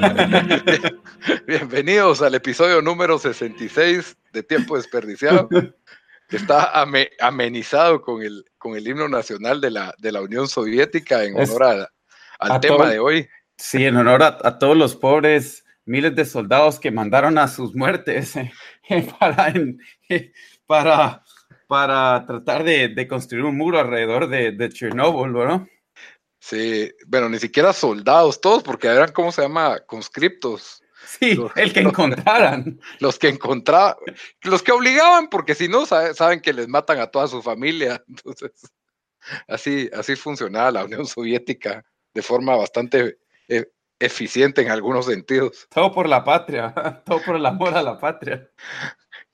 Bienvenidos al episodio número 66 de Tiempo Desperdiciado, que está amenizado con el, con el himno nacional de la, de la Unión Soviética en honor al tema de hoy. Sí, en honor a, todos los pobres miles de soldados que mandaron a sus muertes eh, para, para, para tratar de, construir un muro alrededor de, de Chernobyl, ¿no? Sí, bueno, ni siquiera soldados, todos, porque eran, ¿cómo se llama? Conscriptos. Sí, el que encontraran. Los que encontraban, los que obligaban, porque si no, saben que les matan a toda su familia. Entonces, así, así funcionaba la Unión Soviética de forma bastante eh, eficiente en algunos sentidos. Todo por la patria, todo por el amor a la patria.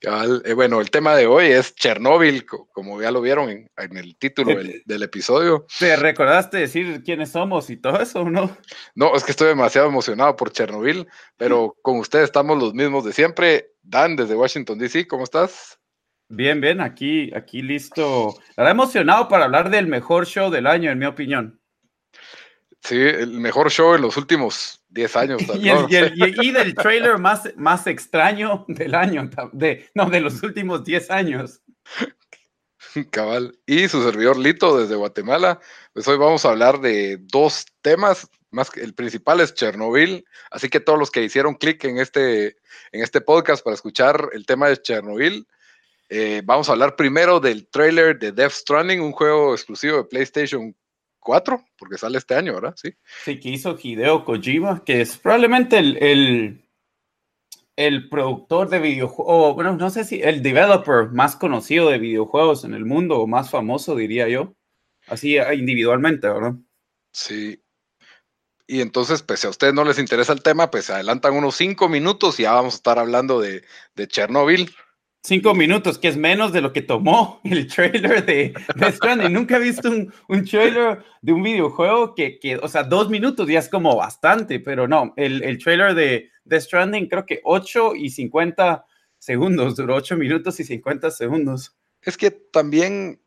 Eh, bueno, el tema de hoy es Chernóbil, como ya lo vieron en, el título del, episodio. ¿Te recordaste decir quiénes somos y todo eso, no? No, es que estoy demasiado emocionado por Chernobyl, pero con ustedes estamos los mismos de siempre. Dan, desde Washington, D.C., ¿cómo estás? Bien, bien, aquí, aquí listo. Estará emocionado para hablar del mejor show del año, en mi opinión. Sí, el mejor show en los últimos 10 años. y, del trailer más, más extraño del año, de, no, de los últimos 10 años. Cabal. Y su servidor Lito desde Guatemala. Pues hoy vamos a hablar de dos temas. Más que el principal es Chernobyl. Así que todos los que hicieron clic en este, en este podcast para escuchar el tema de Chernobyl, eh, vamos a hablar primero del trailer de Death Stranding, un juego exclusivo de PlayStation 4, porque sale este año, ¿verdad? Sí. Sí, que hizo Hideo Kojima, que es probablemente el, el, productor de videojuegos, bueno, no sé si el developer más conocido de videojuegos en el mundo, o más famoso, diría yo. Así ah, individualmente, ¿verdad? Sí. Y entonces, pues si a ustedes no les interesa el tema, pues se adelantan unos cinco minutos y ya vamos a estar hablando de, de Chernobyl. Cinco minutos, que es menos de lo que tomó el trailer de Death Stranding. Nunca he visto un, un, trailer de un videojuego que, que, o sea, dos minutos ya es como bastante, pero no, el, el trailer de Death Stranding creo que 8 y 50 segundos, duró 8 minutos y 50 segundos. Es que también,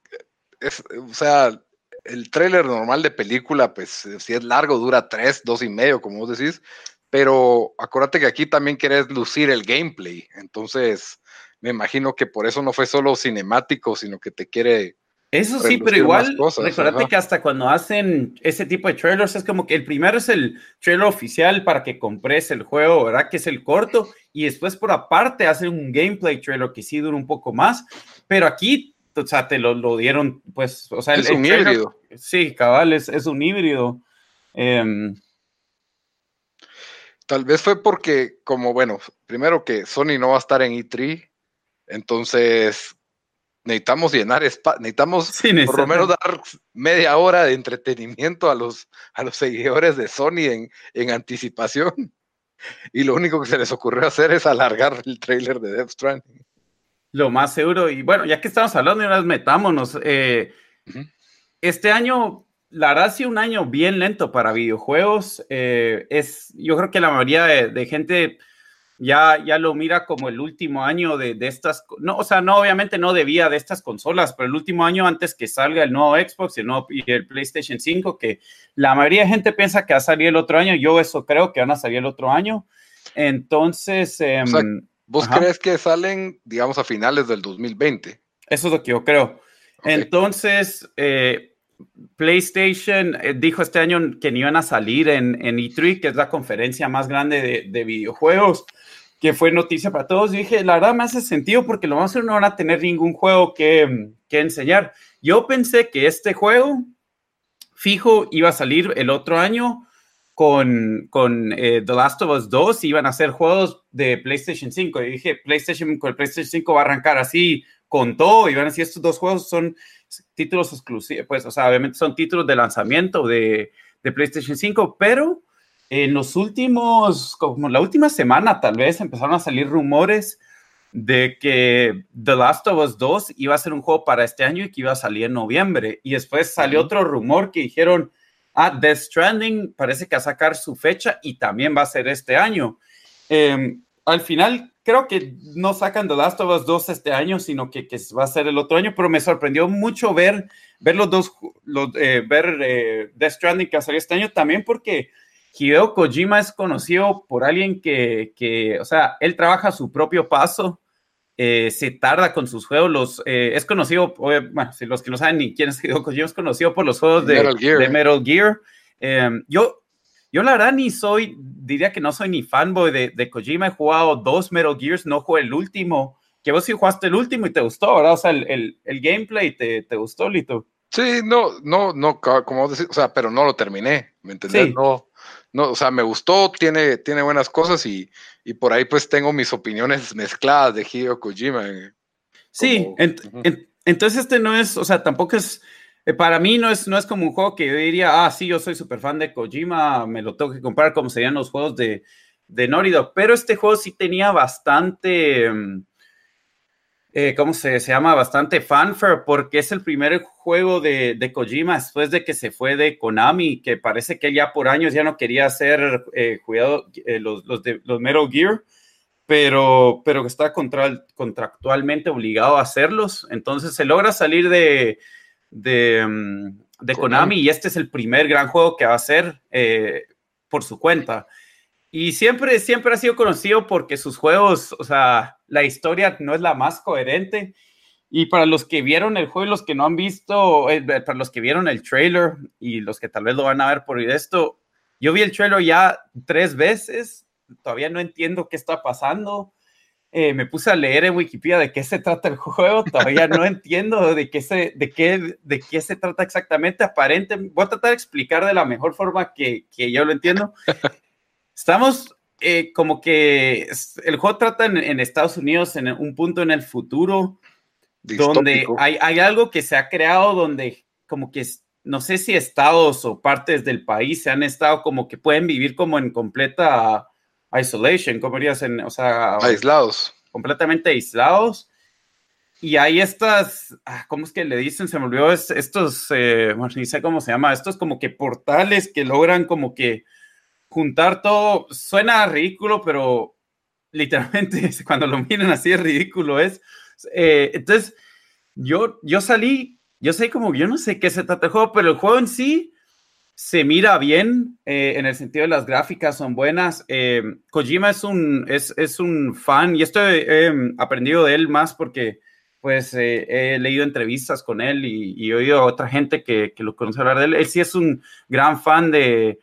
es, o sea, el trailer normal de película, pues si es largo, dura 3, 2 y medio, como vos decís, pero acuérdate que aquí también querés lucir el gameplay, entonces me imagino que por eso no fue solo cinemático, sino que te quiere. Eso sí, pero igual, recuérdate que hasta cuando hacen ese tipo de trailers es como que el primero es el trailer oficial para que compres el juego, ¿verdad? Que es el corto, y después por aparte hacen un gameplay trailer que sí dura un poco más, pero aquí, o sea, te lo, dieron, pues, o sea, es un híbrido. Sí, cabal, es, un híbrido. Em, Tal vez fue porque, como bueno, primero que Sony no va a estar en E3, entonces, necesitamos llenar espacio, necesitamos por lo menos dar media hora de entretenimiento a los, a los seguidores de Sony en, en anticipación. Y lo único que se les ocurrió hacer es alargar el trailer de Death Stranding. Lo más seguro, y bueno, ya que estamos hablando, y metámonos. Eh, este año, la verdad, ha sido un año bien lento para videojuegos. Eh, es, yo creo que la mayoría de, de gente ya, ya lo mira como el último año de, de, estas, no, o sea, no, obviamente no debía de estas consolas, pero el último año antes que salga el nuevo Xbox y el, nuevo, y el PlayStation 5, que la mayoría de gente piensa que va a salir el otro año, yo eso creo que van a salir el otro año. Entonces... Em, ¿Vos crees que salen, digamos, a finales del 2020? Eso es lo que yo creo. Entonces, eh, PlayStation eh, dijo este año que no iban a salir en, en E3, que es la conferencia más grande de, de, videojuegos, que fue noticia para todos. Y dije, la verdad me hace sentido porque lo vamos a no van a tener ningún juego que, que enseñar. Yo pensé que este juego fijo iba a salir el otro año con, con eh, The Last of Us 2 iban a ser juegos de PlayStation 5. Y dije, PlayStation con el PlayStation 5 va a arrancar así con todo y van a decir, estos dos juegos son títulos exclusivos, pues, o sea, obviamente son títulos de lanzamiento de, de PlayStation 5, pero en los últimos, como la última semana tal vez, empezaron a salir rumores de que The Last of Us 2 iba a ser un juego para este año y que iba a salir en noviembre. Y después salió otro rumor que dijeron, ah, Death Stranding parece que va a sacar su fecha y también va a ser este año. Eh, al final, creo que no sacan The Last of Us 2 este año, sino que, que, va a ser el otro año, pero me sorprendió mucho ver, ver los dos, los, eh, ver eh, Death Stranding que va a salir este año también porque Hideo Kojima es conocido por alguien que, que o sea, él trabaja a su propio paso, eh, se tarda con sus juegos, los, eh, es conocido, bueno, si los que no saben ni quién es Hideo Kojima, es conocido por los juegos de Metal Gear. De Metal Gear. Eh, yo, yo la verdad ni soy, diría que no soy ni fanboy de, de Kojima, he jugado dos Metal Gears, no jugué el último, que vos sí jugaste el último y te gustó, ¿verdad? O sea, el, el, el gameplay te, te gustó, Lito. Sí, no, no, no, como decir, o sea, pero no lo terminé, ¿me entendés? Sí. No, no, o sea, me gustó, tiene, tiene buenas cosas y, y por ahí pues tengo mis opiniones mezcladas de Hideo Kojima. eh, Sí, ent- entonces este no es, o sea, tampoco es, eh, para mí no es, no es como un juego que yo diría, ah, sí, yo soy súper fan de Kojima, me lo tengo que comprar como serían los juegos de, de Dog, pero este juego sí tenía bastante, mm, eh, ¿cómo se, se llama? Bastante fanfare, porque es el primer juego de, de Kojima después de que se fue de Konami, que parece que ya por años ya no quería hacer eh, cuidado, eh, los, los, de, los Metal Gear, pero, pero está contra, contractualmente obligado a hacerlos. Entonces se logra salir de, de, mm, de Konami. Konami. y este es el primer gran juego que va a hacer por su cuenta. Y siempre, siempre ha sido conocido porque sus juegos, o sea, la historia no es la más coherente. Y para los que vieron el juego y los que no han visto, eh, para los que vieron el trailer y los que tal vez lo van a ver por esto, yo vi el trailer ya tres veces, todavía no entiendo qué está pasando. Eh, me puse a leer en Wikipedia de qué se trata el juego, todavía no entiendo de qué, se, de, qué, de qué se trata exactamente. Aparente, voy a tratar de explicar de la mejor forma que, que yo lo entiendo. Estamos eh, como que el juego trata en, en Estados Unidos en un punto en el futuro donde distópico. hay, hay algo que se ha creado donde como que no sé si estados o partes del país se han estado como que pueden vivir como en completa isolation, como dirías, en, o sea, aislados. completamente aislados. Y hay estas, ah, ¿cómo es que le dicen? Se me olvidó, es- estos, eh, ni sé cómo se llama, estos como que portales que logran como que juntar todo. Suena ridículo, pero literalmente cuando lo miran así es ridículo. Es, eh, entonces, yo, yo salí, yo sé como, yo no sé qué se trata el juego, pero el juego en sí se mira bien eh, en el sentido de las gráficas son buenas. Eh, Kojima es un, es, es un fan y esto he aprendido de él más porque pues he leído entrevistas con él y, y he oído a otra gente que, que, lo conoce hablar de él. Él sí es un gran fan de,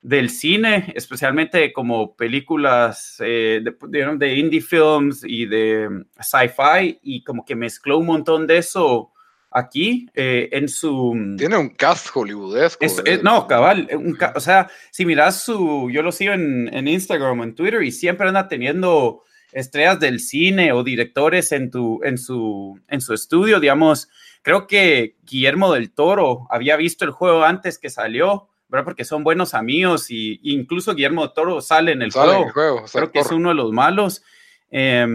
del cine, especialmente como películas eh, de, de, indie films y de mm, sci-fi y como que mezcló un montón de eso aquí eh, en su... Tiene un cast hollywoodesco. Es, es, no, cabal. Un ca o sea, si miras su... Yo lo sigo en, en, Instagram en Twitter y siempre anda teniendo estrellas del cine o directores en, tu, en, su, en su estudio, digamos. Creo que Guillermo del Toro había visto el juego antes que salió, ¿verdad? Porque son buenos amigos y, incluso Guillermo Toro sale en el sale juego. En el juego Creo que es uno de los malos. Eh,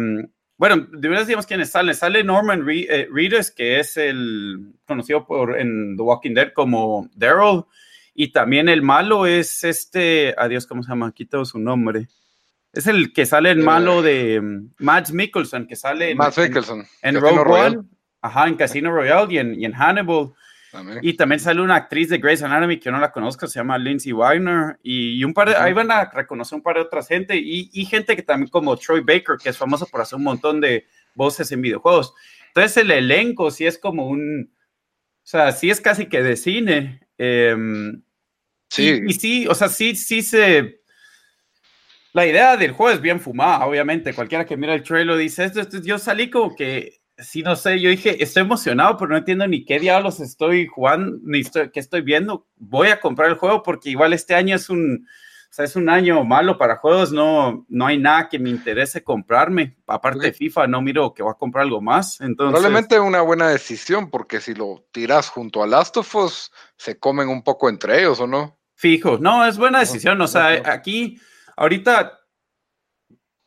bueno, de verdad digamos quiénes salen. Sale Norman Re eh, Reedus, que es el conocido por en The Walking Dead como Daryl. Y también el malo es este, adiós, ¿cómo se llama? Aquí todo su nombre. Es el que sale el malo de um, Mads Mikkelsen, que sale en, Mads Mikkelsen, en, en Rogue One, ajá, en Casino Royale y en, y en Hannibal. También. Y también sale una actriz de Grey's Anatomy que yo no la conozco, se llama Lindsay Wagner. Y, y un par de, ahí van a reconocer un par de otras gente. Y, y, gente que también como Troy Baker, que es famoso por hacer un montón de voces en videojuegos. Entonces el elenco sí es como un, o sea, sí es casi que de cine. Em, sí. Y, sí, o sea, sí, sí se... La idea del juego es bien fumada, obviamente. Cualquiera que mira el trailer dice esto, yo salí como que, sí, no sé, yo dije, estoy emocionado, pero no entiendo ni qué diablos estoy jugando, ni estoy, qué estoy viendo. Voy a comprar el juego porque igual este año es un, o sea, es un año malo para juegos, no, no hay nada que me interese comprarme. Aparte de FIFA, no miro que va a comprar algo más. Entonces... Probablemente una buena decisión, porque si lo tiras junto a Last of Us, se comen un poco entre ellos, ¿o no? Fijo, no, es buena decisión. O sea, aquí, ahorita,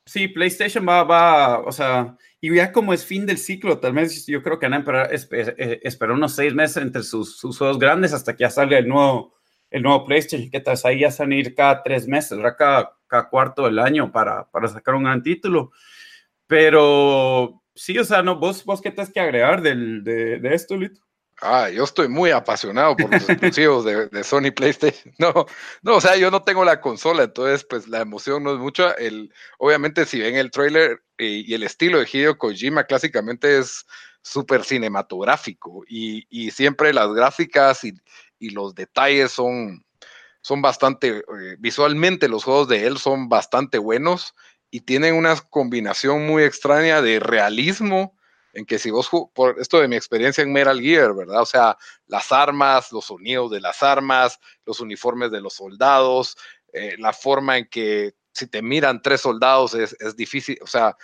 sí, PlayStation va, va, o sea, y ya como es fin del ciclo, tal vez yo creo que van a esperar, unos seis meses entre sus, sus juegos grandes hasta que ya salga el nuevo el nuevo PlayStation, que tal ahí ya van a ir cada tres meses, cada, cada cuarto del año para, para sacar un gran título. Pero sí, o sea, no, vos, vos qué tienes que agregar del, de, de, esto, Lito. Ah, yo estoy muy apasionado por los exclusivos de, de, Sony PlayStation. No, no, o sea, yo no tengo la consola, entonces pues la emoción no es mucha. El, obviamente si ven el trailer y, y el estilo de Hideo Kojima clásicamente es súper cinematográfico y, y, siempre las gráficas y, y los detalles son, son bastante, eh, visualmente los juegos de él son bastante buenos y tienen una combinación muy extraña de realismo en que si vos, por esto de mi experiencia en Metal Gear, ¿verdad? O sea, las armas, los sonidos de las armas, los uniformes de los soldados, eh, la forma en que si te miran tres soldados es, es, difícil, o sea,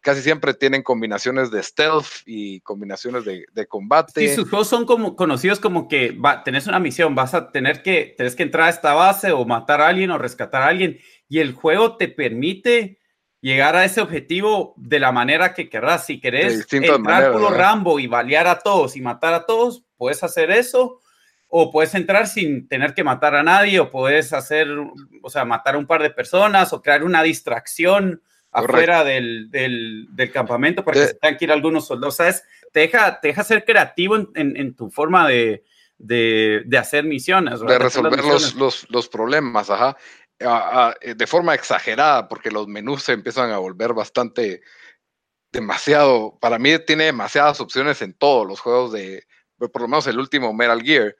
casi siempre tienen combinaciones de stealth y combinaciones de, de combate. Sí, sus juegos son como conocidos como que va, tenés una misión, vas a tener que, tenés que entrar a esta base o matar a alguien o rescatar a alguien y el juego te permite llegar a ese objetivo de la manera que querrás. Si querés entrar por Rambo y balear a todos y matar a todos, puedes hacer eso. O puedes entrar sin tener que matar a nadie, o puedes hacer, o sea, matar a un par de personas, o crear una distracción afuera del, del, del, campamento para que se tengan que ir algunos soldados. ¿Sabes? Te deja, te deja ser creativo en, en, en tu forma de, de, de, hacer misiones. De resolver los, los, los, problemas, ajá. De forma exagerada, porque los menús se empiezan a volver bastante demasiado. Para mí tiene demasiadas opciones en todos los juegos de, por lo menos el último Metal Gear.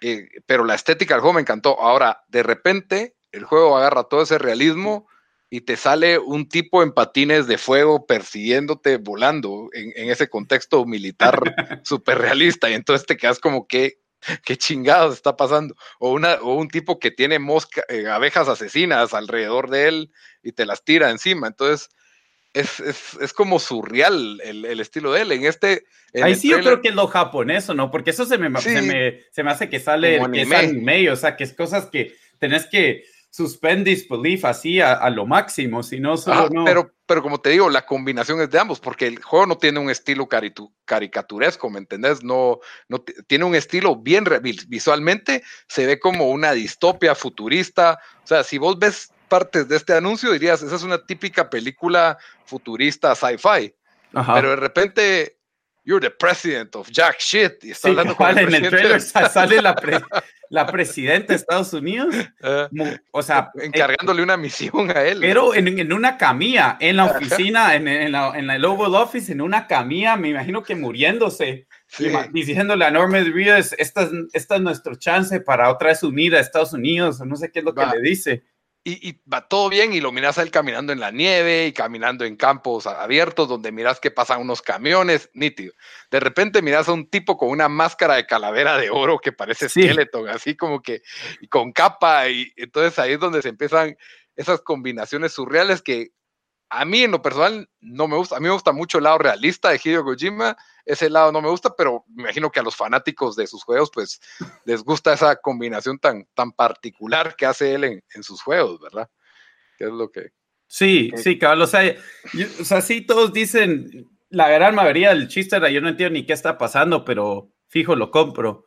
Eh, pero la estética del juego me encantó. Ahora, de repente, el juego agarra todo ese realismo y te sale un tipo en patines de fuego persiguiéndote volando en, en ese contexto militar súper realista y entonces te quedas como que qué chingados está pasando o una o un tipo que tiene mosca, eh, abejas asesinas alrededor de él y te las tira encima. Entonces es, es, es como surreal el, el, estilo de él. En este en ahí sí trailer, yo creo que es lo japonés no porque eso se me, sí, se me, se me hace que sale que es anime o sea que es cosas que tenés que suspend disbelief así a, a, lo máximo, si no solo ah, no. Pero, pero como te digo, la combinación es de ambos, porque el juego no tiene un estilo caritu, caricaturesco, ¿me entendés? No, no tiene un estilo bien visualmente, se ve como una distopia futurista. O sea, si vos ves partes de este anuncio, dirías, esa es una típica película futurista sci-fi. Pero de repente You're the president of Jack Shit. Y está sí, hablando con el en el trailer sale la, pre la presidenta de Estados Unidos, uh, o sea, encargándole eh, una misión a él. Pero en, en una camilla, en la oficina, en, en, la, en el Oval Office, en una camilla, me imagino que muriéndose, sí. diciéndole a Norman Reedus, esta es, esta es nuestro chance para otra vez unir a Estados Unidos, no sé qué es lo Va. que le dice y, y, va todo bien y lo miras a él caminando en la nieve y caminando en campos abiertos donde miras que pasan unos camiones, nítido. De repente miras a un tipo con una máscara de calavera de oro que parece sí. Skeleton, así como que y con capa y entonces ahí es donde se empiezan esas combinaciones surreales que a mí en lo personal no me gusta, a mí me gusta mucho el lado realista de Hideo Kojima, ese lado no me gusta, pero me imagino que a los fanáticos de sus juegos pues les gusta esa combinación tan, tan particular que hace él en, en sus juegos, ¿verdad? Que es lo que... Sí, sí, cabrón, o sea, yo, o sea, sí todos dicen, la gran mayoría del chiste era, yo no entiendo ni qué está pasando, pero fijo, lo compro.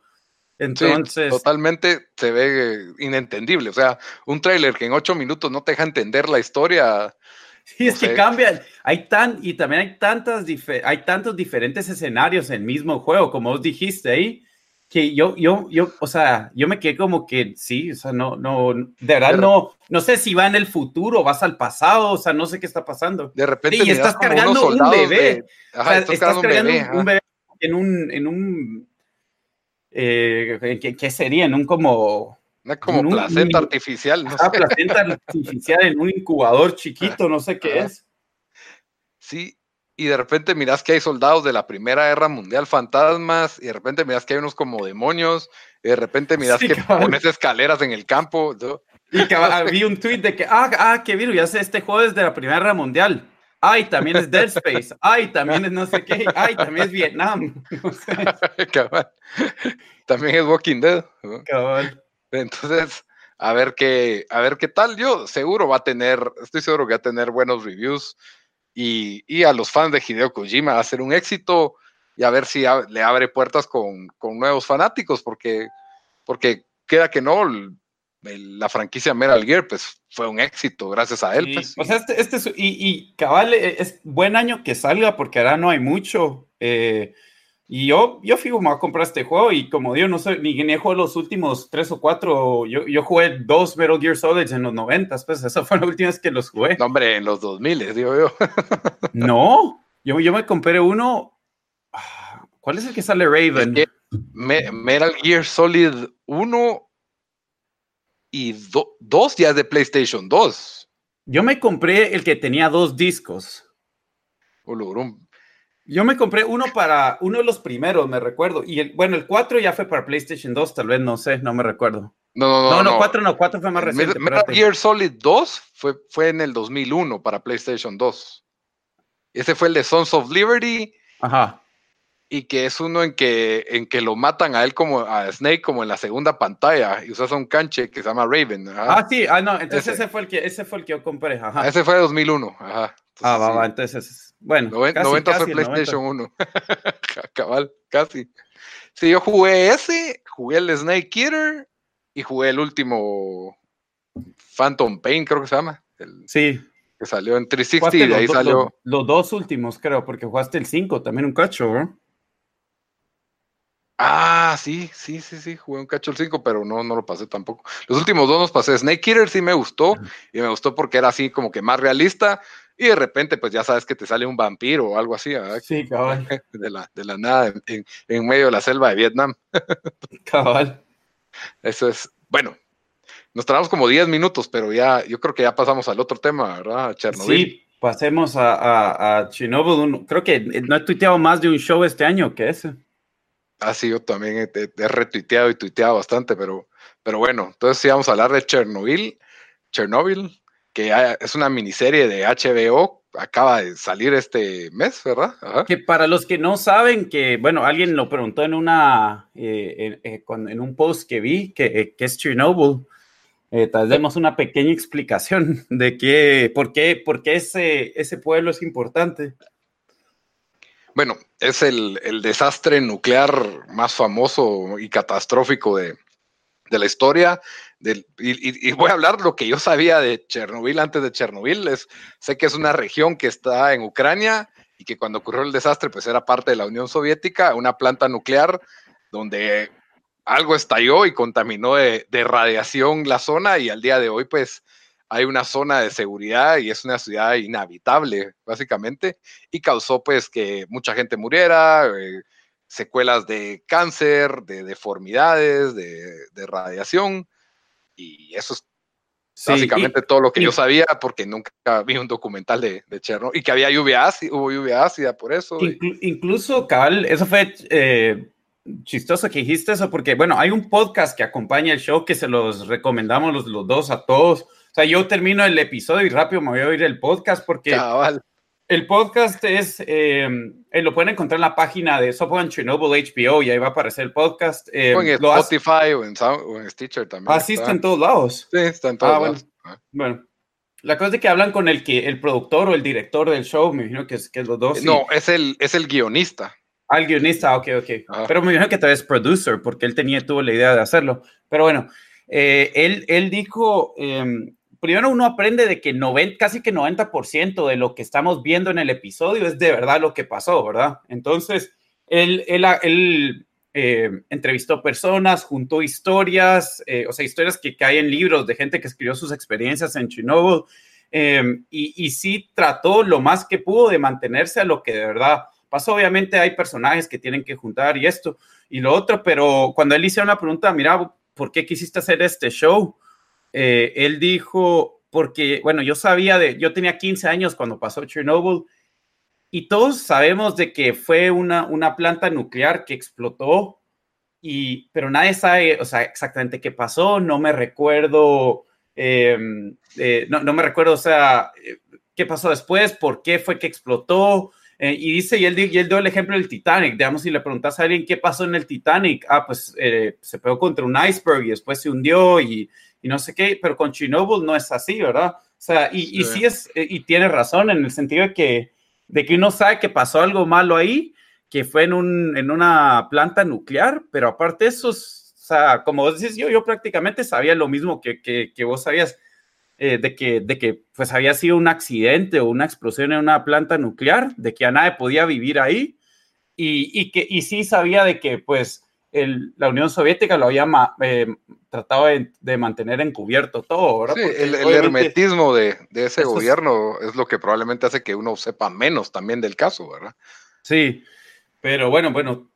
Entonces. Sí, totalmente se ve inentendible. O sea, un tráiler que en ocho minutos no te deja entender la historia, Sí, es que cambian. Hay tan, y también hay tantas hay tantos diferentes escenarios en el mismo juego, como vos dijiste ahí. que yo, yo, yo, o sea, yo me quedé como que sí, o sea, no, no, de verdad no, no sé si va en el futuro, vas al pasado, o sea, no sé qué está pasando. De repente y estás cargando un bebé. ajá, estás, cargando, un, bebé, un, bebé, en un, en un, eh, ¿qué, ¿qué, sería? En un como... Una como un, placenta artificial. No sé. placenta artificial en un incubador chiquito, no sé qué es. Sí, y de repente miras que hay soldados de la Primera Guerra Mundial fantasmas, y de repente miras que hay unos como demonios, y de repente miras que pones escaleras en el campo. Y que vi un tweet de que, ah, ah, qué virus, ya sé, este juego es de la Primera Guerra Mundial. Ay, también es Dead Space. Ay, también es no sé qué. Ay, también es Vietnam. No sé. También es Walking Dead. Entonces, a ver qué, a ver qué tal. Yo seguro va a tener, estoy seguro que va a tener buenos reviews y, a los fans de Hideo Kojima va a ser un éxito y a ver si le abre puertas con, nuevos fanáticos, porque, porque queda que no, la franquicia Metal Gear pues fue un éxito gracias a él. Pues, o sea, este, este y, y, cabal, e, es buen año que salga porque ahora no hay mucho. Eh, y yo, yo fijo, me voy a comprar este juego y como digo, no sé, ni, ni jugado los últimos tres o cuatro. Yo, yo jugué dos Metal Gear Solid en los noventas, pues esa fue la última vez que los jugué. No, hombre, en los 2000, digo yo. no, yo, yo me compré uno. ¿Cuál es el que sale Raven? Metal Gear Solid 1 y 2 ya es de PlayStation 2. Yo me compré el que tenía dos discos. Oh, yo me compré uno para uno de los primeros, me recuerdo. Y el, bueno, el 4 ya fue para PlayStation 2, tal vez, no sé, no me recuerdo. No, no, no. No, no, 4 no, 4 fue más reciente. Metal Gear Solid 2 fue, fue en el 2001 para PlayStation 2. Ese fue el de Sons of Liberty. Ajá. Y que es uno en que, en que lo matan a él como a Snake como en la segunda pantalla y usas un canche que se llama Raven. Ah, sí, ah, no, entonces ese. fue el que ese fue el que yo compré. Ajá. Ese fue de 2001. Ajá. ah, va, va, entonces bueno, 90 fue PlayStation 1. Cabal, casi. Sí, yo jugué ese, jugué el Snake Eater y jugué el último Phantom Pain, creo que se llama. sí. Que salió en 360 y de ahí salió. Los, dos últimos, creo, porque jugaste el 5, también un cacho, ¿no? Ah, sí, sí, sí, sí, jugué un cacho el 5, pero no, no lo pasé tampoco. Los últimos dos los pasé. Snake Eater sí me gustó, y me gustó porque era así como que más realista, y de repente, pues ya sabes que te sale un vampiro o algo así, ¿verdad? Sí, cabal. De la, de la nada, en, medio de la selva de Vietnam. Cabal. Eso es, bueno, nos tardamos como 10 minutos, pero ya, yo creo que ya pasamos al otro tema, ¿verdad? Chernobyl. Sí, pasemos a, a, a Chernobyl. Creo que no he tuiteado más de un show este año que ese. Ah, sí, yo también he, he retuiteado y tuiteado bastante, pero, pero bueno, entonces sí vamos a hablar de Chernobyl. Chernobyl, que es una miniserie de HBO, acaba de salir este mes, ¿verdad? Que para los que no saben, que bueno, alguien lo preguntó en una, eh, eh, en, un post que vi, que, eh, que es Chernobyl, tal demos una pequeña explicación de qué, por qué, por qué ese, ese pueblo es importante. Bueno, es el, el desastre nuclear más famoso y catastrófico de, de la historia y, voy a hablar lo que yo sabía de Chernobyl antes de Chernobyl. Es, sé que es una región que está en Ucrania y que cuando ocurrió el desastre, pues era parte de la Unión Soviética, una planta nuclear donde algo estalló y contaminó de, radiación la zona y al día de hoy, pues hay una zona de seguridad y es una ciudad inhabitable, básicamente, y causó pues que mucha gente muriera. Eh, secuelas de cáncer, de deformidades, de radiación y eso es básicamente todo lo que yo sabía porque nunca vi un documental de, de Chernobyl y que había lluvia ácida, hubo lluvia ácida por eso. incluso, Cabal, eso fue eh, chistoso que dijiste eso porque, bueno, hay un podcast que acompaña el show que se los recomendamos los, los dos a todos. O sea, yo termino el episodio y rápido me voy a oír el podcast porque Cabal. El podcast es, eh, eh, lo pueden encontrar en la página de Software Chernobyl HBO y ahí va a aparecer el podcast. Eh, en Spotify o, en Stitcher también. Ah, sí, está en todos lados. Sí, está en todos ah, lados. Bueno. la cosa es que hablan con el, que, el productor o el director del show, me imagino que es, que es los dos. No, es, el, es el guionista. Ah, el guionista, ok, ok. Pero me imagino que tal vez producer, porque él tenía, tuvo la idea de hacerlo. Pero bueno, él, él dijo em, primero uno aprende de que casi que 90% de lo que estamos viendo en el episodio es de verdad lo que pasó, ¿verdad? Entonces, él, eh, entrevistó personas, juntó historias, eh, o sea, historias que caen en libros de gente que escribió sus experiencias en Chernobyl. Em, y, y, sí trató lo más que pudo de mantenerse a lo que de verdad pasó. Obviamente hay personajes que tienen que juntar y esto y lo otro, pero cuando él hizo una pregunta, mira, ¿por qué quisiste hacer este show? Eh, él dijo, porque, bueno, yo sabía de, yo tenía 15 años cuando pasó Chernobyl y todos sabemos de que fue una, una planta nuclear que explotó, y, pero nadie sabe, o sea, exactamente qué pasó, no me recuerdo, em, eh, no, no, me recuerdo, o sea, eh, qué pasó después, por qué fue que explotó. Eh, y dice, y él, y él dio el ejemplo del Titanic, digamos, si le preguntas a alguien qué pasó en el Titanic, ah, pues se pegó contra un iceberg y después se hundió y, y no sé qué, pero con Chernobyl no es así, ¿verdad? O sea, y, y sí es, y tiene razón en el sentido de que de que uno sabe que pasó algo malo ahí, que fue en, un, en una planta nuclear, pero aparte eso, o sea, como vos decís, yo, yo prácticamente sabía lo mismo que, que, vos sabías, eh, de, que, de que pues había sido un accidente o una explosión en una planta nuclear, de que a nadie podía vivir ahí, y, y que, y sí sabía de que pues el, la Unión Soviética lo había eh, tratado de, mantener encubierto todo, Sí, el, hermetismo de, de ese gobierno es... lo que probablemente hace que uno sepa menos también del caso, ¿verdad? Sí, pero bueno, bueno,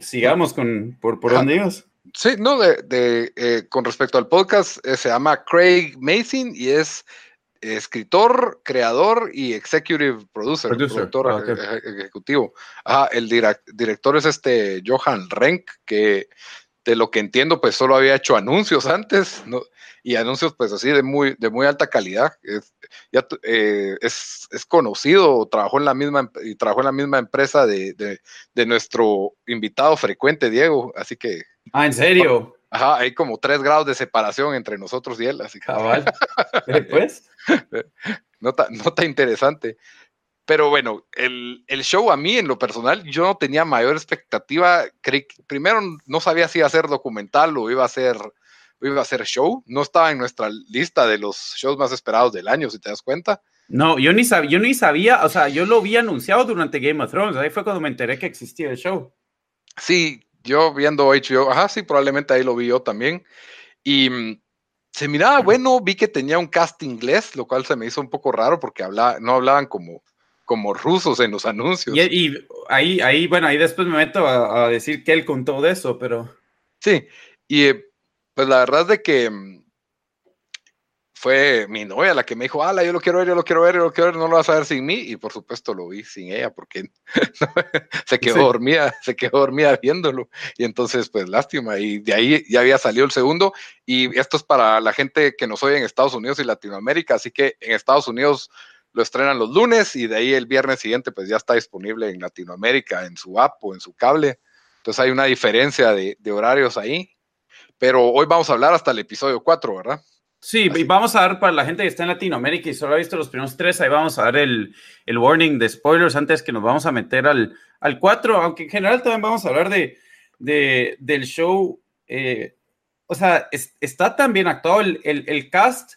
sigamos con, por, por dónde ibas. Sí, no, de, de eh, con respecto al podcast, eh, se llama Craig Mason y es escritor, creador y executive producer, productor ah, ejecutivo. Ah, el director es este Johan Renk, que de lo que entiendo, pues solo había hecho anuncios antes, ¿no? y anuncios pues así de muy, de muy alta calidad. Es, ya, eh, es, es, conocido, trabajó en la misma, y trabajó en la misma empresa de, de, de, nuestro invitado frecuente, Diego, así que... Ah, ¿en serio? Ajá, hay como tres grados de separación entre nosotros y él, así que... Cabal. pues? nota, nota interesante. Pero bueno, el, el, show a mí en lo personal, yo no tenía mayor expectativa. Creí, primero no sabía si iba a ser documental o iba a ser, iba a ser show. No estaba en nuestra lista de los shows más esperados del año, si te das cuenta. No, yo ni, sabía, yo ni sabía, o sea, yo lo vi anunciado durante Game of Thrones. Ahí fue cuando me enteré que existía el show. Sí, yo viendo HBO, ajá, sí, probablemente ahí lo vi yo también. Y mm, se miraba bueno, vi que tenía un cast inglés, lo cual se me hizo un poco raro porque hablaba, no hablaban como, como rusos en los anuncios. Y, ahí, ahí, bueno, ahí después me meto a, decir que él contó de eso, pero... Sí, y eh, pues la verdad es de que mm, fue mi novia la que me dijo, ala, yo lo quiero ver, yo lo quiero ver, yo lo quiero ver, no lo vas a ver sin mí. Y por supuesto lo vi sin ella porque se quedó dormida, se quedó dormida viéndolo. Y entonces, pues lástima. Y de ahí ya había salido el segundo. Y esto es para la gente que nos oye en Estados Unidos y Latinoamérica. Así que en Estados Unidos lo estrenan los lunes y de ahí el viernes siguiente, pues ya está disponible en Latinoamérica, en su app o en su cable. Entonces hay una diferencia de, de horarios ahí. Pero hoy vamos a hablar hasta el episodio 4, ¿verdad? Sí, y vamos a dar para la gente que está en Latinoamérica y solo ha visto los primeros tres, ahí vamos a dar el, el warning de spoilers antes que nos vamos a meter al, al 4, aunque en general también vamos a hablar de, de del show. Eh, o sea, está tan bien actuado el, el, el, cast,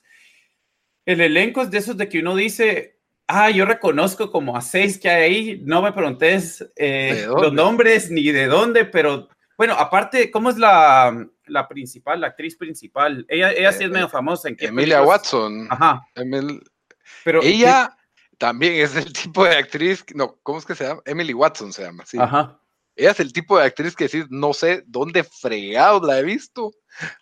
el elenco es de esos de que uno dice, ah, yo reconozco como a seis que hay ahí, no me preguntes eh, los nombres ni de dónde, pero bueno, aparte, ¿cómo es la, la principal, la actriz principal? Ella, ella sí es medio famosa. ¿en Emilia Watson. Ajá. Pero ella también es el tipo de actriz, no, ¿cómo es que se llama? Emily Watson se llama, sí. Ajá. Ella es el tipo de actriz que sí, no sé dónde fregado la he visto,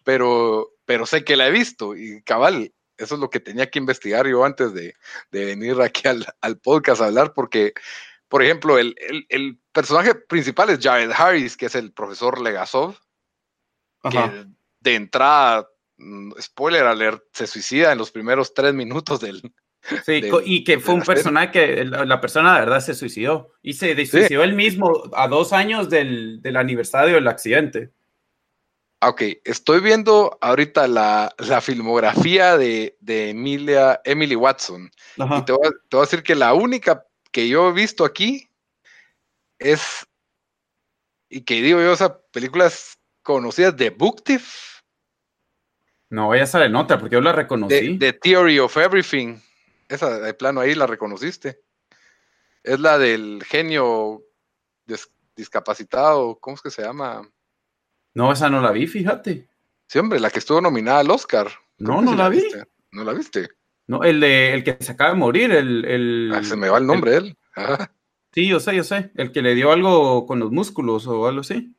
pero, pero sé que la he visto. Y cabal, eso es lo que tenía que investigar yo antes de, de venir aquí al, al, podcast a hablar, porque por ejemplo, el, el, personaje principal es Jared Harris, que es el profesor Legasov, que de entrada, mm, spoiler alert, se suicida en los primeros tres minutos del... Sí, y que fue un personaje que la persona de verdad se suicidó. Y se suicidó él mismo a dos años del, del, aniversario del accidente. Ok, estoy viendo ahorita la, la filmografía de, de, Emilia, Emily Watson. Y te voy, te voy, a decir que la única que yo he visto aquí es, y que digo yo, esa películas conocidas de Book No, ella sale nota porque yo la reconocí. The, Theory of Everything. Esa de plano ahí la reconociste. Es la del genio discapacitado, ¿cómo es que se llama? No, esa no la vi, fíjate. Sí, hombre, la que estuvo nominada al Oscar. No, no la, vi. ¿No la viste? No, el de el que se acaba de morir, el. el ah, se me va el nombre de él. Sí, yo sé, yo sé. El que le dio algo con los músculos o algo así.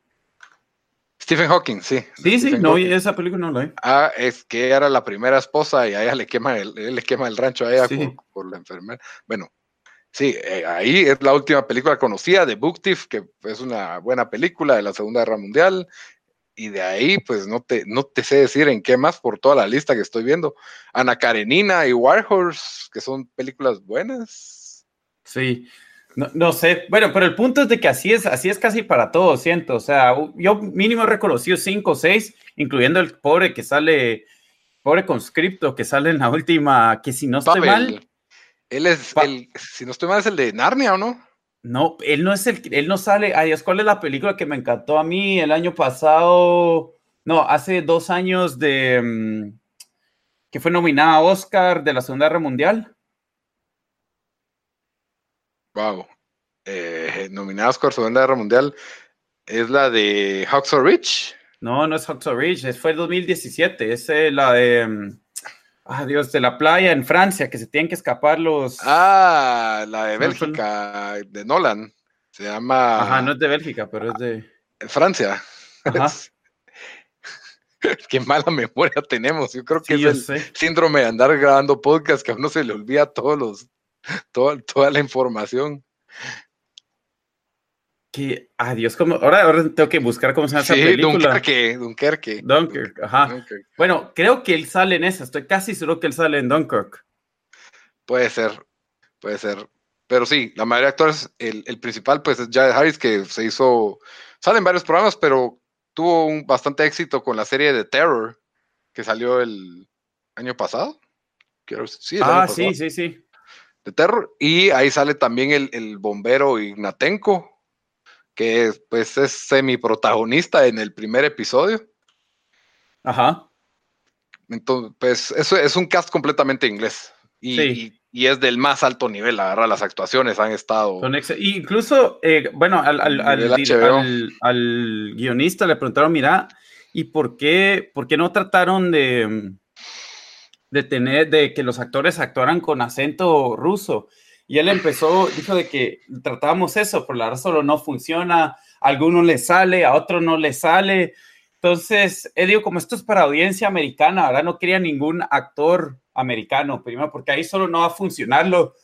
Stephen Hawking, sí. Sí, sí, no, esa película no la vi. Ah, es que era la primera esposa y a ella le quema el, le quema el rancho a ella por, la enfermedad. Bueno, sí, eh, ahí es la última película conocida de Book Thief, que es una buena película de la Segunda Guerra Mundial. Y de ahí, pues no te, no te sé decir en qué más por toda la lista que estoy viendo. Ana Karenina y Warhorse, que son películas buenas. Sí, no, sé, bueno, pero el punto es de que así es, así es casi para todos, siento. O sea, yo mínimo he reconocido cinco o seis, incluyendo el pobre que sale, pobre conscripto que sale en la última, que si no estoy mal. Él es el, si no estoy mal, es el de Narnia, ¿o no? No, él no es el, él no sale. Ay, ¿cuál es la película que me encantó a mí el año pasado? No, hace dos años de mm, que fue nominada a Oscar de la Segunda Guerra Mundial. Wow. Eh, nominados por Segunda Guerra Mundial es la de Hacksaw Ridge. No, no es Hacksaw Ridge, fue el 2017, es eh, la de... Mm, ah, Dios, de la playa en Francia, que se tienen que escapar los... Ah, la de Bélgica, de Nolan. Se llama... Ajá, no es de Bélgica, pero es de... Francia. Ajá. Qué mala memoria tenemos. Yo creo que es el síndrome de andar grabando podcast que a uno se le olvida todos los, toda, la información. Que, adiós, como, ahora, ahora tengo que buscar cómo se llama esa película. Dunkerque, Dunkerque. Dunkirk, ajá. Bueno, creo que él sale en esa, estoy casi seguro que él sale en Dunkirk. Puede ser, puede ser. Pero sí, la mayoría de actores, el, el principal, pues es Jared Harris, que se hizo, sale en varios programas, pero tuvo un bastante éxito con la serie de Terror, que salió el año pasado. sí, ah, sí, sí, sí de terror. Y ahí sale también el, bombero Ignatenko, que pues es semi-protagonista en el primer episodio. Ajá. Entonces, pues eso es un cast completamente inglés. Y, y, es del más alto nivel, la verdad, las actuaciones han estado. incluso, eh, bueno, al, al, al, guionista le preguntaron, mira, ¿y por qué, por qué no trataron de, de tener, de que los actores actuaran con acento ruso. Y él empezó, dijo de que tratábamos eso, pero la verdad solo no funciona, a alguno le sale, a otro no le sale. Entonces, él dijo, como esto es para audiencia americana, ahora no quería ningún actor americano, primero, porque ahí solo no va a funcionar lo,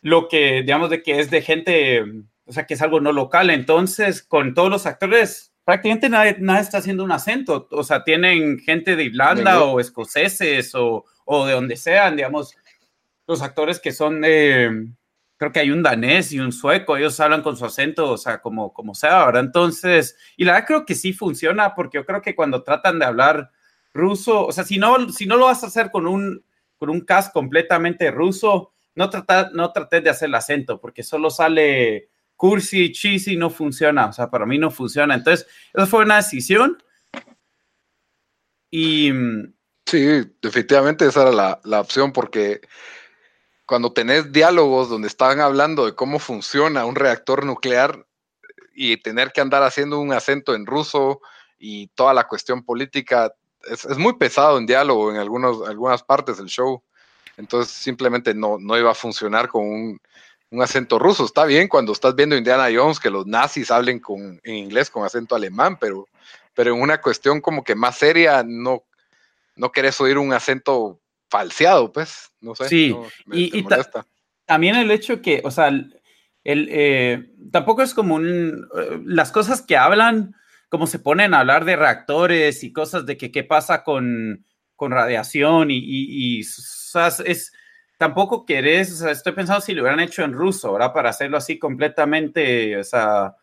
lo que, digamos, de que es de gente, o sea, que es algo no local. Entonces, con todos los actores prácticamente nadie, está haciendo un acento. O sea, tienen gente de Irlanda o escoceses o, de donde sean, digamos, los actores que son de, creo que hay un danés y un sueco, ellos hablan con su acento, o sea, como, como sea, ¿verdad? Entonces, y la verdad creo que sí funciona, porque yo creo que cuando tratan de hablar ruso, o sea, si no, si no lo vas a hacer con un, con un cast completamente ruso, no, trata, no trates de hacer el acento, porque solo sale cursi, cheesy, no funciona. O sea, para mí no funciona. Entonces, eso fue una decisión. Y. Sí, definitivamente esa era la, opción, porque cuando tenés diálogos donde están hablando de cómo funciona un reactor nuclear y tener que andar haciendo un acento en ruso y toda la cuestión política, es, muy pesado en diálogo en algunos, algunas partes del show. Entonces simplemente no, no iba a funcionar con un, un acento ruso. Está bien cuando estás viendo Indiana Jones que los nazis hablen con, en inglés con acento alemán, pero, pero en una cuestión como que más seria no, no querés oír un acento falseado, pues, no sé. Sí, y, también el hecho que, o sea, el, eh, tampoco es como un, eh, las cosas que hablan, como se ponen a hablar de reactores y cosas de que qué pasa con, con radiación y, y, y es, tampoco querés, o sea, estoy pensando si lo hubieran hecho en ruso, ¿verdad? Para hacerlo así completamente, o sea,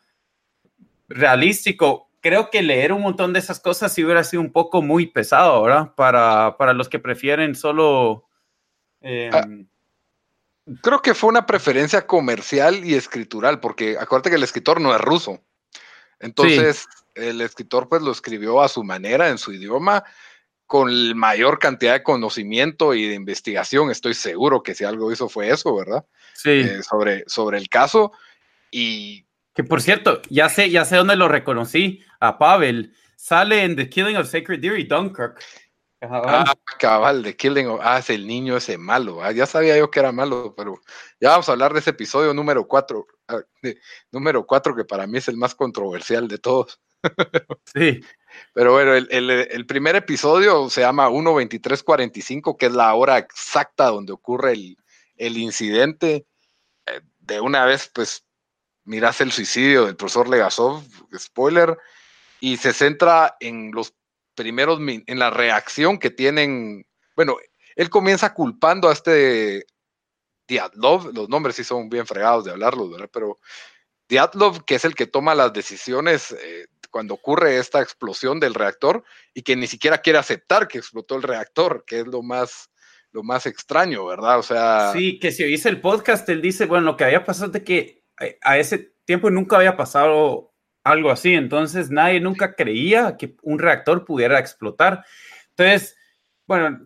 realístico. Creo que leer un montón de esas cosas sí hubiera sido un poco muy pesado, ¿verdad? Para, para los que prefieren solo... Em, ah, creo que fue una preferencia comercial y escritural, porque acuérdate que el escritor no es ruso. Entonces, el escritor pues lo escribió a su manera, en su idioma, con mayor cantidad de conocimiento y de investigación. Estoy seguro que si algo hizo fue eso, ¿verdad? Sí. Eh, sobre, sobre el caso. Y. Que por cierto, ya sé, ya sé dónde lo reconocí a Pavel. sale en The Killing of Sacred Deer y Dunkirk. Ah, cabal, The Killing of... Ah, es el niño ese malo. Ah, ya sabía yo que era malo, pero ya vamos a hablar de ese episodio número 4. Ah, número 4, que para mí es el más controversial de todos. sí. Pero bueno, el, primer episodio se llama 1.23.45, que es la hora exacta donde ocurre el, el incidente. Eh, de una vez, pues, miras el suicidio del profesor Legasov, spoiler, y se centra en los primeros, en la reacción que tienen, bueno, él comienza culpando a este Diatlov, los nombres sí son bien fregados de hablarlos, ¿verdad? Pero Diatlov, que es el que toma las decisiones eh, cuando ocurre esta explosión del reactor y que ni siquiera quiere aceptar que explotó el reactor, que es lo más lo más extraño, ¿verdad? O sea. Sí, que si oíste el podcast, él dice, bueno, lo que había pasado es que a ese tiempo nunca había pasado algo así, entonces nadie nunca creía que un reactor pudiera explotar. Entonces, bueno,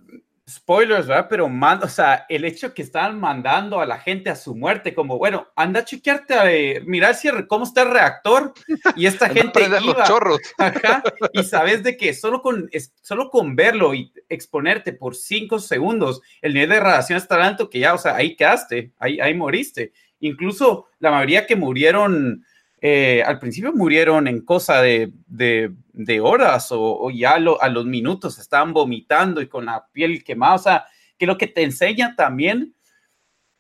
spoilers, ¿verdad? Pero mando, o sea, el hecho que estaban mandando a la gente a su muerte, como, bueno, anda a chequearte, a eh, mirar si, cómo está el reactor, y esta gente iba, los chorros. y sabes de que solo con, solo con verlo y exponerte por cinco segundos, el nivel de radiación está tan alto que ya, o sea, ahí quedaste, ahí, ahí moriste. Incluso la mayoría que murieron eh, al principio murieron en cosa de, horas o, ya a los minutos estaban vomitando y con la piel quemada. O sea, que lo que te enseña también,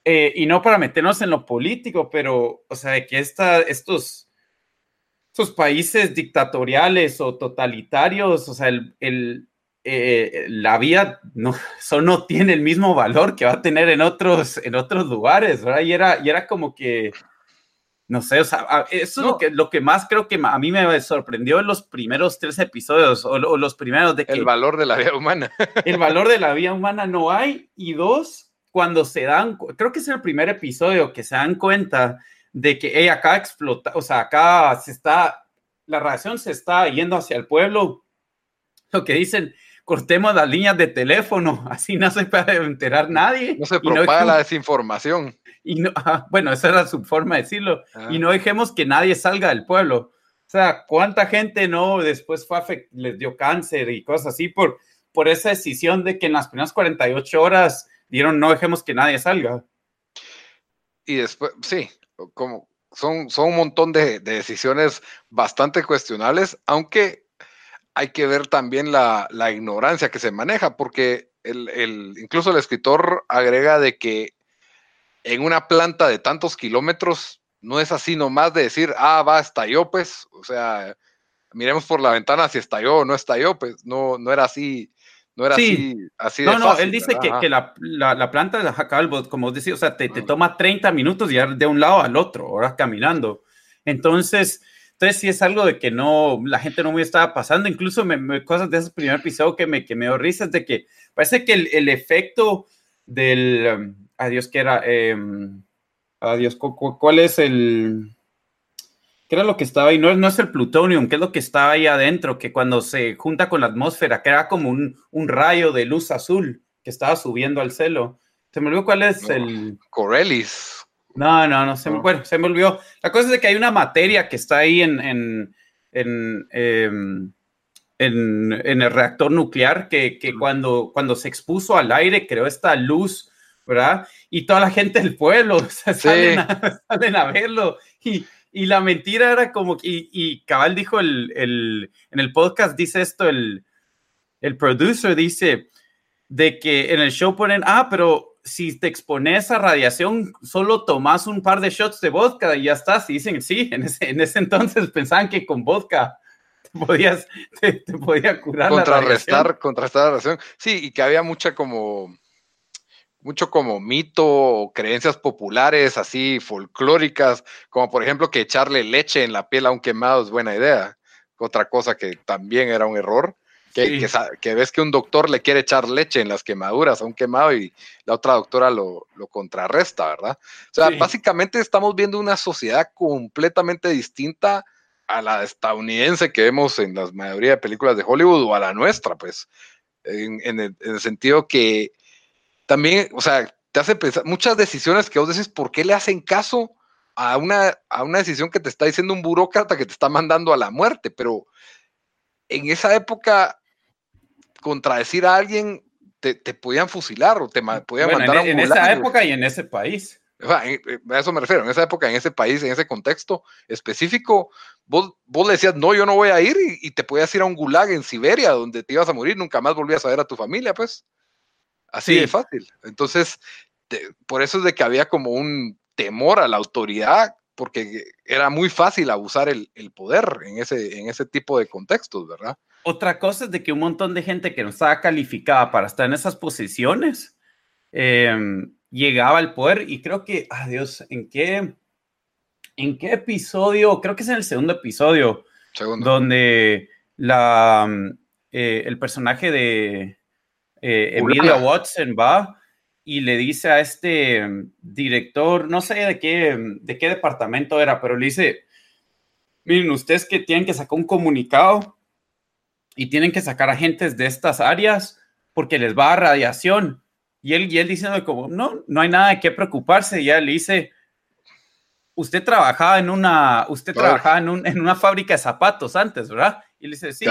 eh, y no para meternos en lo político, pero, o sea, que esta, estos, estos países dictatoriales o totalitarios, o sea, eh, la vida no, eso no tiene el mismo valor que va a tener en otros, en otros lugares, ¿verdad? Y era, y era como que no sé, o sea, eso es lo que, lo que más creo que a mí me sorprendió en los primeros tres episodios, o, los primeros de que... El valor de la vida humana. el valor de la vida humana no hay, y dos, cuando se dan, creo que es el primer episodio que se dan cuenta de que hey, acá explota, o sea, acá se está, la radiación se está yendo hacia el pueblo, lo que dicen, cortemos las líneas de teléfono, así no se puede enterar nadie. No se propaga la desinformación y no, bueno, esa era su forma de decirlo, y ah. no dejemos que nadie salga del pueblo. O sea, ¿cuánta gente no después fue les dio cáncer y cosas así por, por esa decisión de que en las primeras 48 horas dieron no dejemos que nadie salga? Y después, sí, como son, son un montón de, decisiones bastante cuestionables, aunque hay que ver también la, la ignorancia que se maneja, porque el, el, incluso el escritor agrega de que en una planta de tantos kilómetros, no es así nomás de decir, ah, va, estalló, pues, o sea, miremos por la ventana si estalló o no estalló, pues, no, no era así, no era así, así No, no, él dice que, que, la, la, planta de Jacalbot, como decía, o sea, te, te, toma 30 minutos llegar de un lado al otro, ahora caminando. Entonces, entonces sí es algo de que no, la gente no me estaba pasando, incluso me, cosas de ese primer episodio que me, que me dio risas de que parece que el, el efecto del, adiós, ¿qué era? Em, adiós, ¿cuál es el... ¿Qué era lo que estaba ahí? No, no es el plutonium, ¿qué es lo que estaba ahí adentro? Que cuando se junta con la atmósfera, que era como un, rayo de luz azul que estaba subiendo al cielo. Se me olvidó cuál es el... Corellis. No, no, no, se, Me, bueno, se me olvidó. La cosa es de que hay una materia que está ahí en, en, en, em, el reactor nuclear que, que cuando, cuando se expuso al aire creó esta luz ¿verdad? Y toda la gente del pueblo salen, a, verlo. Y, y, la mentira era como, y, y Cabal dijo el, el, en el podcast, dice esto, el, el producer dice de que en el show ponen, ah, pero si te expones a radiación, solo tomas un par de shots de vodka y ya estás. Y dicen, sí, en ese, en ese entonces pensaban que con vodka te podías, te, podía curar. Contrarrestar, la contrarrestar la radiación. Sí, y que había mucha como mucho como mito o creencias populares así folclóricas, como por ejemplo que echarle leche en la piel a un quemado es buena idea. Otra cosa que también era un error, que, que, ves que un doctor le quiere echar leche en las quemaduras a un quemado y la otra doctora lo, contrarresta, ¿verdad? O sea, básicamente estamos viendo una sociedad completamente distinta a la estadounidense que vemos en la mayoría de películas de Hollywood o a la nuestra, pues, en el sentido que también, o sea, te hace pensar muchas decisiones que vos decís, ¿por qué le hacen caso a una, a una decisión que te está diciendo un burócrata que te está mandando a la muerte? Pero en esa época, contradecir a alguien, te, podían fusilar o te podían mandar en, a En esa época y en ese país. A eso me refiero, en esa época, en ese país, en ese contexto específico, vos, vos le decías, no, yo no voy a ir y, te podías ir a un gulag en Siberia donde te ibas a morir, nunca más volvías a ver a tu familia, pues. Así de fácil. Entonces, por eso es de que había como un temor a la autoridad, porque era muy fácil abusar el, poder en ese, en ese tipo de contextos, ¿verdad? Otra cosa es de que un montón de gente que no estaba calificada para estar en esas posiciones, eh, llegaba al poder y creo que, adiós, ¿en qué, ¿en qué episodio? Creo que es en el segundo episodio, donde la, eh, el personaje de eh, Emilia Watson va y le dice a este director, no sé de qué, de qué departamento era, pero le dice, miren, ustedes que tienen que sacar un comunicado y tienen que sacar agentes de estas áreas porque les va a radiación y él, y él diciendo como, no, no hay nada de qué preocuparse. Y ya le dice, usted trabajaba en una, usted trabajaba en, un, en, una fábrica de zapatos antes, ¿verdad? Y le dice, sí,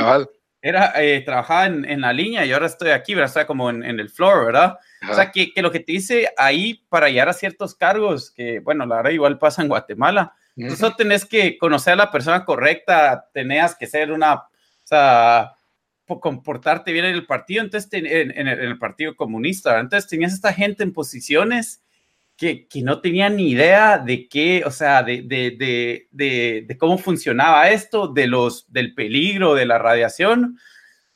era, eh, trabajaba en, en, la línea y ahora estoy aquí, ¿verdad? Está como en, en, el floor, ¿verdad? O sea, que, que, lo que te dice ahí para llegar a ciertos cargos, que bueno, la verdad igual pasa en Guatemala, uh tenés que conocer a la persona correcta, tenías que ser una, o sea, comportarte bien en el partido, entonces en, el, Partido Comunista, entonces tenías esta gente en posiciones que, que no tenían ni idea de qué, o sea, de, de, de, de, cómo funcionaba esto, de los, del peligro, de la radiación,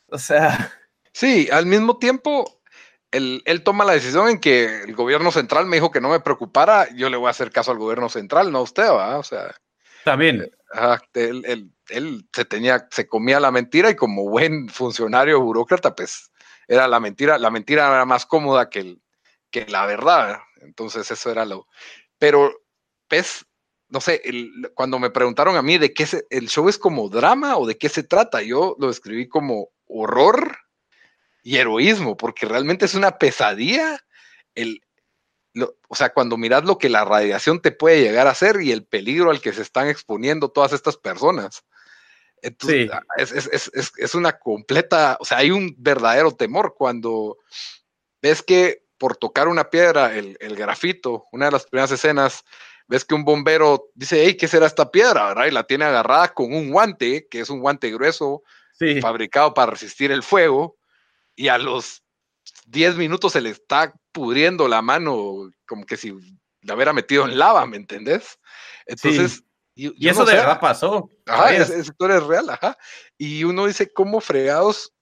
o sea... Sí, al mismo tiempo, él, él, toma la decisión en que el gobierno central me dijo que no me preocupara, yo le voy a hacer caso al gobierno central, no a usted, ¿va? O sea... También. Él, él se tenía, se comía la mentira y como buen funcionario burócrata, pues era la mentira, la mentira era más cómoda que, el, que la verdad. Entonces eso era lo. Pero, pues, no sé, cuando me preguntaron a mí de qué el show es como drama o de qué se trata, yo lo escribí como horror y heroísmo, porque realmente es una pesadilla el, o sea, cuando miras lo que la radiación te puede llegar a hacer y el peligro al que se están exponiendo todas estas personas. Entonces, ah, es, una completa, o sea, hay un verdadero temor cuando ves que por tocar una piedra, el, grafito, una de las primeras escenas, ves que un bombero dice, hey, ¿qué será esta piedra? ¿verdad? Y la tiene agarrada con un guante, que es un guante grueso, fabricado para resistir el fuego, y a los 10 minutos se le está pudriendo la mano, como que si la hubiera metido en lava, ¿me entendés? Entonces... Y, eso de verdad pasó. Ajá, esa historia es real, ajá. Y uno dice, ¿cómo fregados?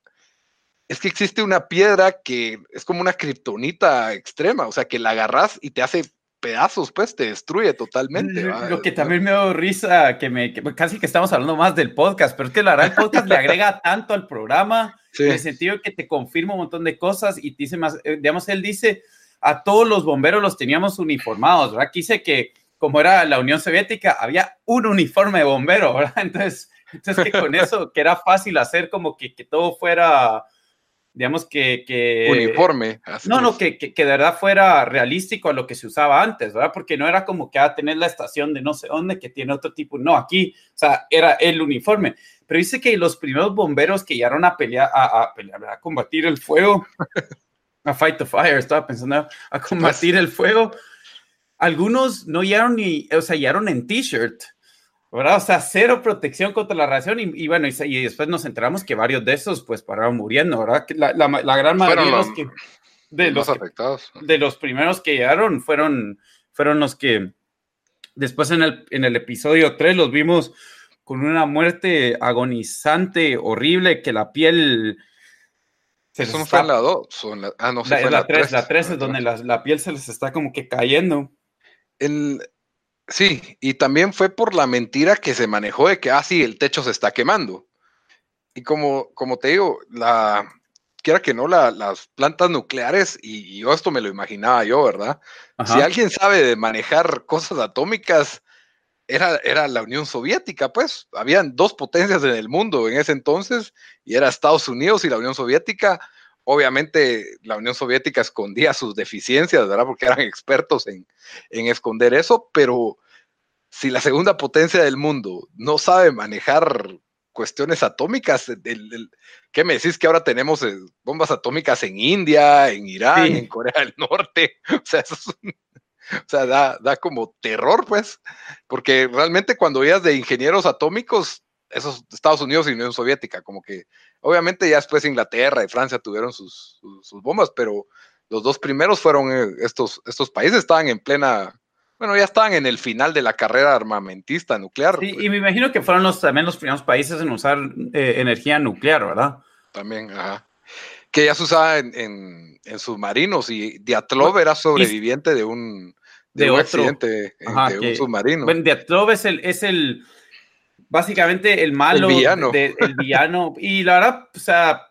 Es que existe una piedra que es como una kriptonita extrema, o sea, que la agarras y te hace pedazos, pues te destruye totalmente. Lo que también me dio risa, que me casi que estamos hablando más del podcast, pero es que la verdad el podcast le agrega tanto al programa, en el sentido que te confirma un montón de cosas y te dice más, eh, digamos, él dice, a todos los bomberos los teníamos uniformados, ¿verdad? Quise que como era la Unión Soviética, había un uniforme de bombero, ¿verdad? Entonces, entonces que con eso, que era fácil hacer como que, que todo fuera, digamos que... que Uniforme. No, no, que, que, de verdad fuera realístico a lo que se usaba antes, ¿verdad? Porque no era como que a ah, tener la estación de no sé dónde que tiene otro tipo, no, aquí, o sea, era el uniforme. Pero dice que los primeros bomberos que llegaron a pelear, a, a, pelear, a combatir el fuego, a fight the fire, estaba pensando, a combatir el fuego, algunos no llegaron ni, o sea, llegaron en t-shirt, ¿verdad? O sea, cero protección contra la radiación y, bueno, y, después nos enteramos que varios de esos pues pararon muriendo, ¿verdad? La, la, gran mayoría de los, que, de los, afectados. de los primeros que llegaron fueron, fueron los que después en el, en el episodio 3 los vimos con una muerte agonizante, horrible, que la piel... Se Eso no fue en la 2. Ah, no, sé. La 3, la 3 es donde la, la, piel se les está como que cayendo sí, y también fue por la mentira que se manejó de que, ah, sí, el techo se está quemando. Y como, como te digo, la, quiera que no, las plantas nucleares, y, yo esto me lo imaginaba yo, ¿verdad? Si alguien sabe de manejar cosas atómicas, era, era, la Unión Soviética, pues. Habían dos potencias en el mundo en ese entonces, y era Estados Unidos y la Unión Soviética. Obviamente la Unión Soviética escondía sus deficiencias, ¿verdad? Porque eran expertos en, esconder eso, pero si la segunda potencia del mundo no sabe manejar cuestiones atómicas. ¿Qué me decís que ahora tenemos eh, bombas atómicas en India, en Irán, en Corea del Norte? O sea, eso o sea da, da, como terror, pues, porque realmente cuando oías de ingenieros atómicos, esos Estados Unidos y Unión Soviética, como que obviamente ya después Inglaterra y Francia tuvieron sus, sus, bombas, pero los dos primeros fueron eh, estos, estos países, estaban en plena, bueno, ya estaban en el final de la carrera armamentista nuclear. Sí, y me imagino que fueron los, también los primeros países en usar eh, energía nuclear, ¿verdad? También, ajá. Que ya se usaba en, en, submarinos y Diatlov era sobreviviente de un, de, un accidente de un submarino. Bueno, Diatlov es el, es el básicamente el malo, el villano. el villano. Y la verdad, o sea,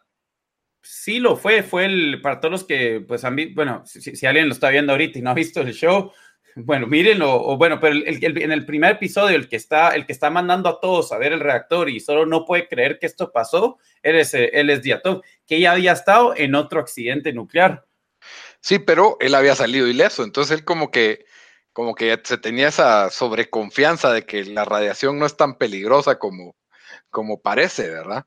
sí lo fue, fue el, para todos los que, pues, han visto, bueno, si, alguien lo está viendo ahorita y no ha visto el show, bueno, mírenlo, o bueno, pero en el primer episodio, el que, está, el que está mandando a todos a ver el reactor y solo no puede creer que esto pasó, él es, él es Diatov, que ya había estado en otro accidente nuclear. Sí, pero él había salido ileso, entonces él como que como que se tenía esa sobreconfianza de que la radiación no es tan peligrosa como, como parece, ¿verdad?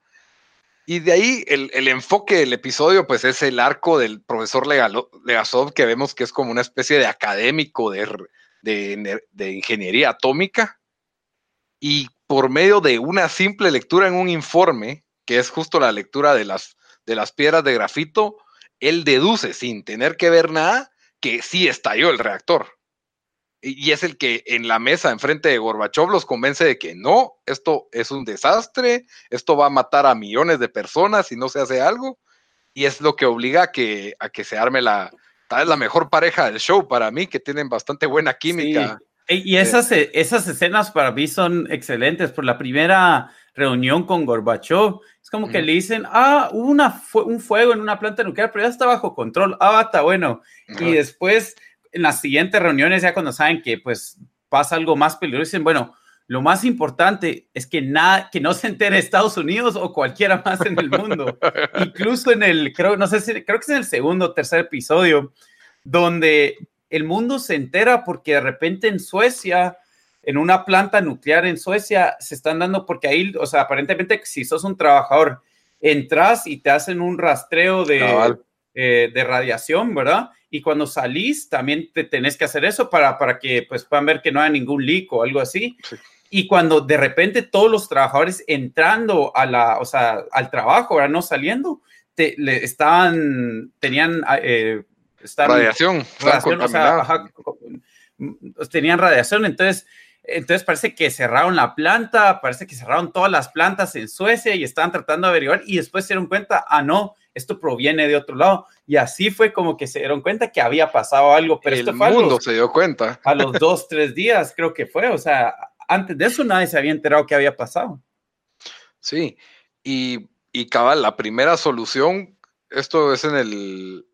Y de ahí el, enfoque del episodio, pues es el arco del profesor Legasov, que vemos que es como una especie de académico de, de, ingeniería atómica. Y por medio de una simple lectura en un informe, que es justo la lectura de las, de las piedras de grafito, él deduce, sin tener que ver nada, que sí estalló el reactor y es el que en la mesa enfrente de Gorbachev los convence de que no, esto es un desastre, esto va a matar a millones de personas si no se hace algo, y es lo que obliga a que, a que se arme la, tal vez la mejor pareja del show para mí, que tienen bastante buena química. Y esas, esas escenas para mí son excelentes, por la primera reunión con Gorbachev, es como que le dicen, ah, hubo una, un fuego en una planta nuclear, pero ya está bajo control, ah, está bueno, y después en las siguientes reuniones, ya cuando saben que pues pasa algo más peligroso, dicen, bueno, lo más importante es que nada, que no se entere Estados Unidos o cualquiera más en el mundo. Incluso en el, creo, no sé si, creo que es en el segundo o tercer episodio, donde el mundo se entera porque de repente en Suecia, en una planta nuclear en Suecia, se están dando, porque ahí, o sea, aparentemente si sos un trabajador, entras y te hacen un rastreo de, eh, de radiación, ¿verdad? y cuando salís también te tenés que hacer eso para, para que pues puedan ver que no haya ningún leak o algo así. Y cuando de repente todos los trabajadores entrando a la, o sea, al trabajo, ahora no saliendo, te, le estaban, tenían eh, radiación, o sea, tenían radiación, entonces entonces parece que cerraron la planta, parece que cerraron todas las plantas en Suecia y estaban tratando de averiguar y después se dieron cuenta, ah, no, esto proviene de otro lado. Y así fue como que se dieron cuenta que había pasado algo. Pero el mundo se dio cuenta. A los dos, tres días creo que fue. O sea, antes de eso nadie se había enterado que había pasado. Sí, y, y cabal, la primera solución, esto es en el...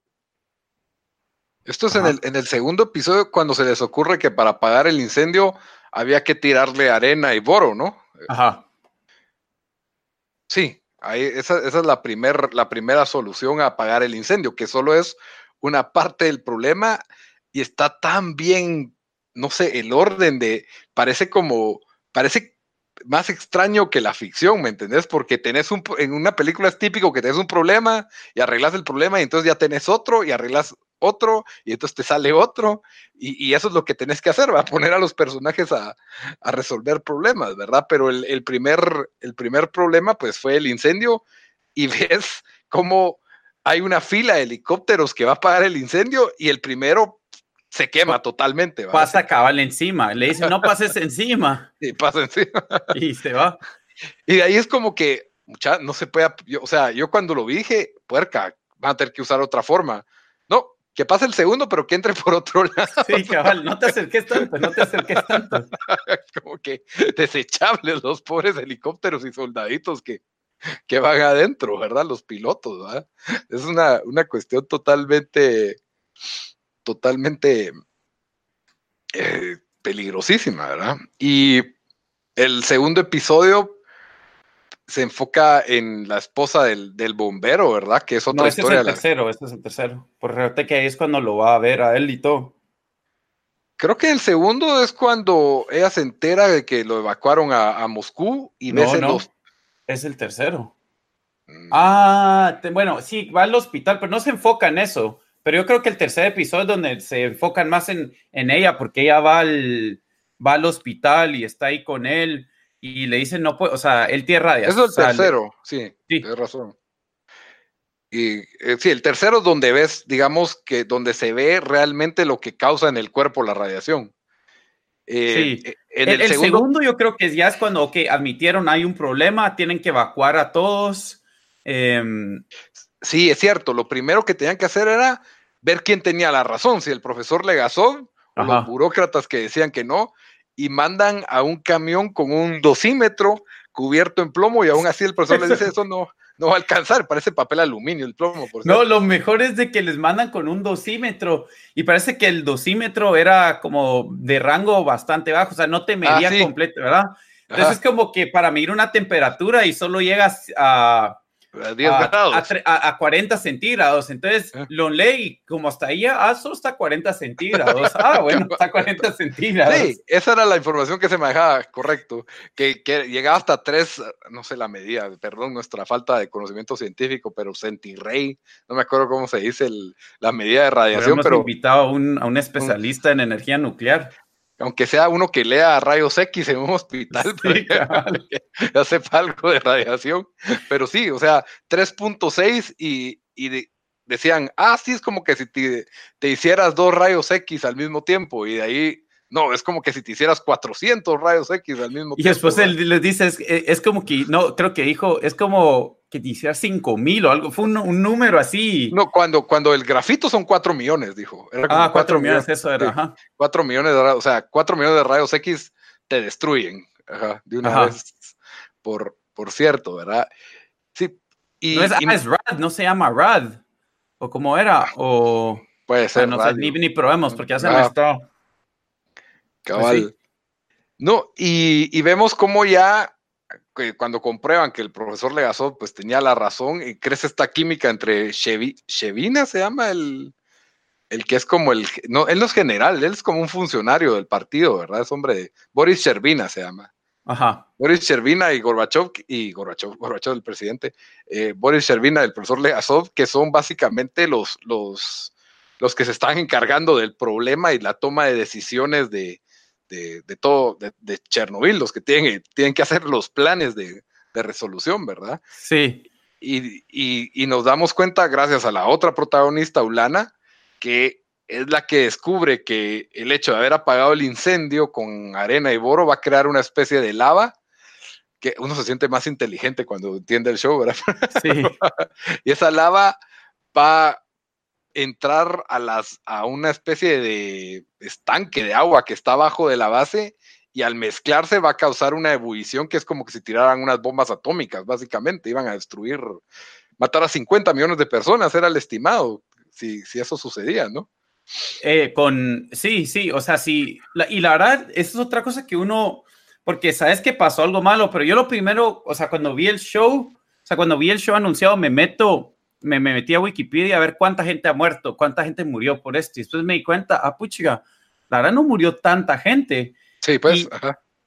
Esto es en el, en el segundo episodio cuando se les ocurre que para apagar el incendio había que tirarle arena y boro, ¿no? Ajá. Sí, esa, es la, la primera solución a apagar el incendio, que solo es una parte del problema y está tan bien, no sé, el orden de, parece como, parece más extraño que la ficción, ¿me entendés? Porque tenés un, en una película es típico que tenés un problema y arreglas el problema y entonces ya tenés otro y arreglas otro y entonces te sale otro y, eso es lo que tenés que hacer, va a poner a los personajes a, resolver problemas, ¿verdad? Pero el, primer, el primer problema pues fue el incendio y ves cómo hay una fila de helicópteros que va a apagar el incendio y el primero se quema totalmente. Pasa cabal encima, le dice no pases encima. Y pasa encima. Y se va. Y de ahí es como que, mucha, no se puede, o sea, yo cuando lo vi dije, puerca, van a tener que usar otra forma que pase el segundo, pero que entre por otro lado. Sí, cabal, no te acerques tanto, no te acerques tanto. Como que desechables los pobres helicópteros y soldaditos que, que van adentro, ¿verdad? Los pilotos, ¿verdad? Es una, una cuestión totalmente, totalmente eh, peligrosísima, ¿verdad? Y el segundo episodio se enfoca en la esposa del, bombero, ¿verdad? Que es otra no, historia. es el tercero, este es el tercero. Por fíjate que ahí es cuando lo va a ver a él y todo. Creo que el segundo es cuando ella se entera de que lo evacuaron a, Moscú y ves en los. Es el tercero. Mm. Ah, bueno, sí, va al hospital, pero no se enfoca en eso. Pero yo creo que el tercer episodio es donde se enfocan más en, ella, porque ella va al, va al hospital y está ahí con él y le dicen no puede, o sea, él tiene radiación. Es el tercero, sí, sí, tienes razón. Y eh, sí, el tercero es donde ves, digamos, que donde se ve realmente lo que causa en el cuerpo la radiación. Eh, sí. Eh, en el, segundo, yo creo que ya es cuando que admitieron hay un problema, tienen que evacuar a todos. Em, sí, es cierto. Lo primero que tenían que hacer era ver quién tenía la razón, si el profesor Legasov o los burócratas que decían que no, y mandan a un camión con un dosímetro cubierto en plomo y aún así el profesor le dice eso no, no va a alcanzar, parece papel aluminio el plomo. Por no, lo mejor es de que les mandan con un dosímetro y parece que el dosímetro era como de rango bastante bajo, o sea, no te medía ah, completo, ¿verdad? Entonces es como que para medir una temperatura y solo llegas a a 10 grados. A, 40 centígrados. Entonces ah. lo leí como hasta ahí, ah, solo está a 40 centígrados. Ah, bueno, está a 40 centígrados. Sí, esa era la información que se manejaba, correcto. Que, que llegaba hasta 3, no sé la medida, perdón, nuestra falta de conocimiento científico, pero centirrey, no me acuerdo cómo se dice la medida de radiación. Hemos pero invitado a un, a un especialista en energía nuclear aunque sea uno que lea rayos X en un hospital, ya sepa algo de radiación. Pero sí, o sea, 3.6 y, y decían, ah, sí, es como que si te, te, hicieras dos rayos X al mismo tiempo y de ahí no, es como que si te hicieras 400 rayos X al mismo tiempo. Y después él les dice, es, como que, no, creo que dijo, es como que te hicieras 5000 o algo, fue un, número así. No, cuando, cuando el grafito son 4 millones, dijo. ah, 4 millones, eso era, ajá. 4 millones de rayos, o sea, 4 millones de rayos X te destruyen, ajá, de una vez, por, por cierto, ¿verdad? Sí. Y, no es, ah, es RAD, no se llama RAD, o cómo era, o... Puede ser. No sé, ni, ni probemos, porque ya se me está... Cabal. No, y, vemos cómo ya cuando comprueban que el profesor Legasov pues tenía la razón y crece esta química entre Chevina, se llama el, el que es como el, no, él no es general, él es como un funcionario del partido, ¿verdad? Es hombre, Boris Chervina se llama. Ajá. Boris Chervina y Gorbachev, y Gorbachev, Gorbachev el presidente, eh, Boris Chervina, el profesor Legasov, que son básicamente los, los, los que se están encargando del problema y la toma de decisiones de, de, todo, de, Chernobyl, los que tienen, tienen que hacer los planes de, resolución, ¿verdad? Sí. Y, nos damos cuenta, gracias a la otra protagonista, Ulana, que es la que descubre que el hecho de haber apagado el incendio con arena y boro va a crear una especie de lava que uno se siente más inteligente cuando entiende el show, ¿verdad? Sí. y esa lava va entrar a, las, a una especie de estanque de agua que está abajo de la base y al mezclarse va a causar una ebullición que es como que si tiraran unas bombas atómicas, básicamente, iban a destruir, matar a 50 millones de personas, era el estimado, si, si eso sucedía, ¿no? Eh, con, sí, sí, o sea, sí, y la verdad, esa es otra cosa que uno, porque sabes que pasó algo malo, pero yo lo primero, o sea, cuando vi el show, o sea, cuando vi el show anunciado, me meto me, metí a Wikipedia a ver cuánta gente ha muerto, cuánta gente murió por esto. Y después me di cuenta, ah, puchiga, la verdad no murió tanta gente. Sí, pues.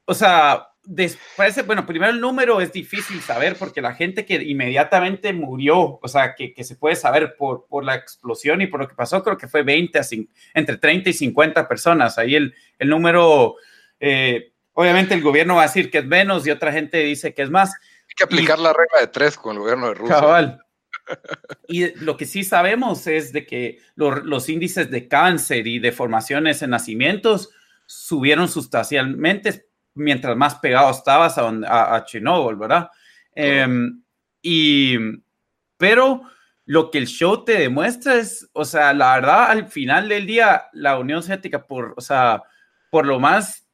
O sea, después, bueno, primero el número es difícil saber porque la gente que inmediatamente murió, o sea, que, que se puede saber por, por, la explosión y por lo que pasó, creo que fue 20, así, entre 30 y 50 personas. Ahí el, el número, eh, obviamente el gobierno va a decir que es menos y otra gente dice que es más. Hay que aplicar la regla de tres con el gobierno de Rusia. Cabal. Y lo que sí sabemos es de que los índices de cáncer y deformaciones en nacimientos subieron sustancialmente mientras más pegado estabas a, Chernobyl, ¿verdad? Em, y, pero lo que el show te demuestra es, o sea, la verdad, al final del día, la Unión Soviética, por, o sea, por lo más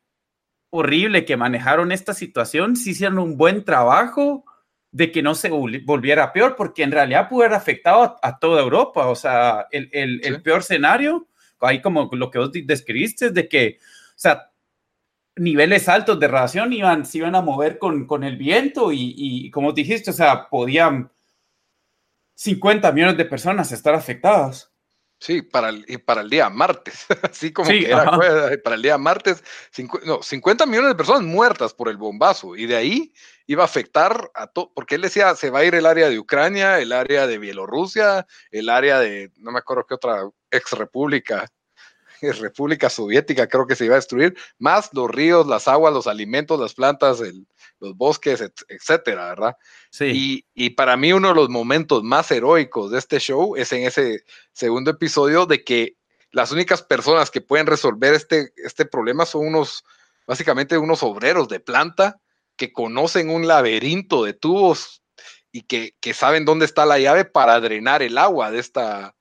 horrible que manejaron esta situación, sí hicieron un buen trabajo de que no se volviera peor, porque en realidad pudo haber afectado a, toda Europa. O sea, el, el, peor escenario, ahí como lo que vos describiste, es de que, o sea, niveles altos de radiación iban, se iban a mover con, con el viento y, y, como dijiste, o sea, podían 50 millones de personas estar afectadas. Sí, para el, para el día martes, así como que era para el día martes, no, 50 millones de personas muertas por el bombazo, y de ahí iba a afectar a todo, porque él decía, se va a ir el área de Ucrania, el área de Bielorrusia, el área de, no me acuerdo qué otra ex república, República Soviética creo que se iba a destruir, más los ríos, las aguas, los alimentos, las plantas, los bosques, etcétera, ¿verdad? Sí. Y, y, para mí uno de los momentos más heroicos de este show es en ese segundo episodio de que las únicas personas que pueden resolver este, este problema son unos, básicamente unos obreros de planta que conocen un laberinto de tubos y que, saben dónde está la llave para drenar el agua de esta,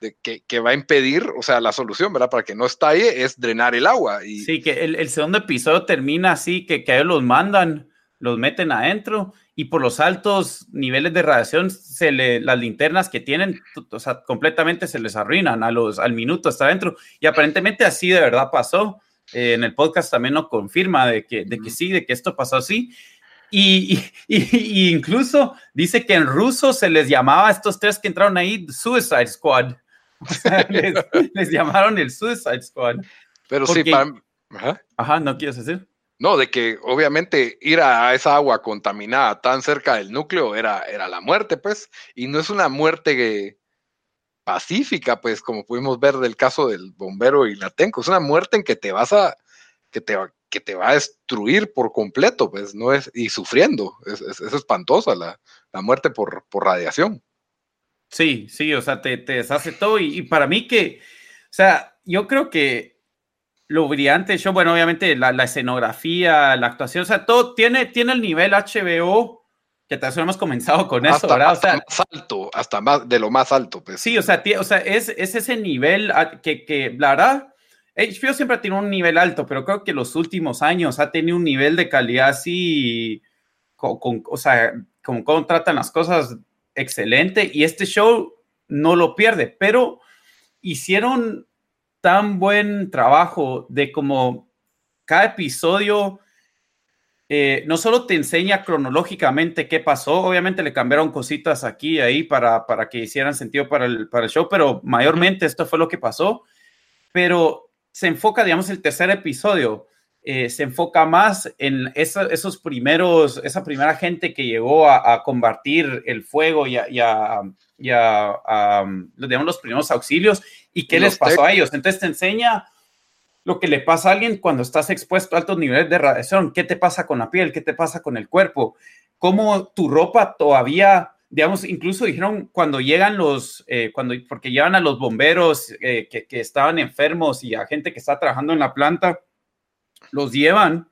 de, que, va a impedir, o sea, la solución, ¿verdad? Para que no estalle es drenar el agua. Y... Sí, que el, segundo episodio termina así, que, que ellos los mandan, los meten adentro y por los altos niveles de radiación, se le, las linternas que tienen, o sea, completamente se les arruinan a los, al minuto hasta adentro. Y aparentemente así de verdad pasó. Eh, en el podcast también nos confirma de que, de que sí, de que esto pasó así. Y, y, incluso dice que en ruso se les llamaba a estos tres que entraron ahí Suicide Squad. les, llamaron el Suicide Squad. Pero sí, ajá. ajá, ¿no quieres decir? No, de que obviamente ir a esa agua contaminada tan cerca del núcleo era, era la muerte, pues, y no es una muerte pacífica, pues, como pudimos ver del caso del bombero y Latenco, es una muerte en que te vas a, que te, que te va a destruir por completo, pues, no es, y sufriendo, es, es, espantosa la, muerte por, por, radiación. Sí, sí, o sea, te, te deshace todo, y, para mí que, o sea, yo creo que lo brillante yo, bueno, obviamente la, la, escenografía, la actuación, o sea, todo tiene, tiene el nivel HBO que tal vez hemos comenzado con eso, ¿verdad? O sea, más alto, hasta más de lo más alto. Pues. Sí, o sea, o sea es, es, ese nivel que, que, la verdad, HBO siempre tenido un nivel alto, pero creo que los últimos años ha tenido un nivel de calidad así, con, o sea, con cómo tratan las cosas excelente, y este show no lo pierde, pero hicieron tan buen trabajo de como cada episodio eh, no solo te enseña cronológicamente qué pasó, obviamente le cambiaron cositas aquí y ahí para, para que hicieran sentido para el, para el show, pero mayormente esto fue lo que pasó, pero se enfoca, digamos, el tercer episodio, eh, se enfoca más en esos primeros, esa primera gente que llegó a, combatir el fuego y a, y a, digamos, los primeros auxilios. Y qué les pasó a ellos. Entonces te enseña lo que le pasa a alguien cuando estás expuesto a altos niveles de radiación, qué te pasa con la piel, qué te pasa con el cuerpo, cómo tu ropa todavía, digamos, incluso dijeron cuando llegan los, eh, cuando, porque llevan a los bomberos eh, que, estaban enfermos y a gente que está trabajando en la planta, los llevan,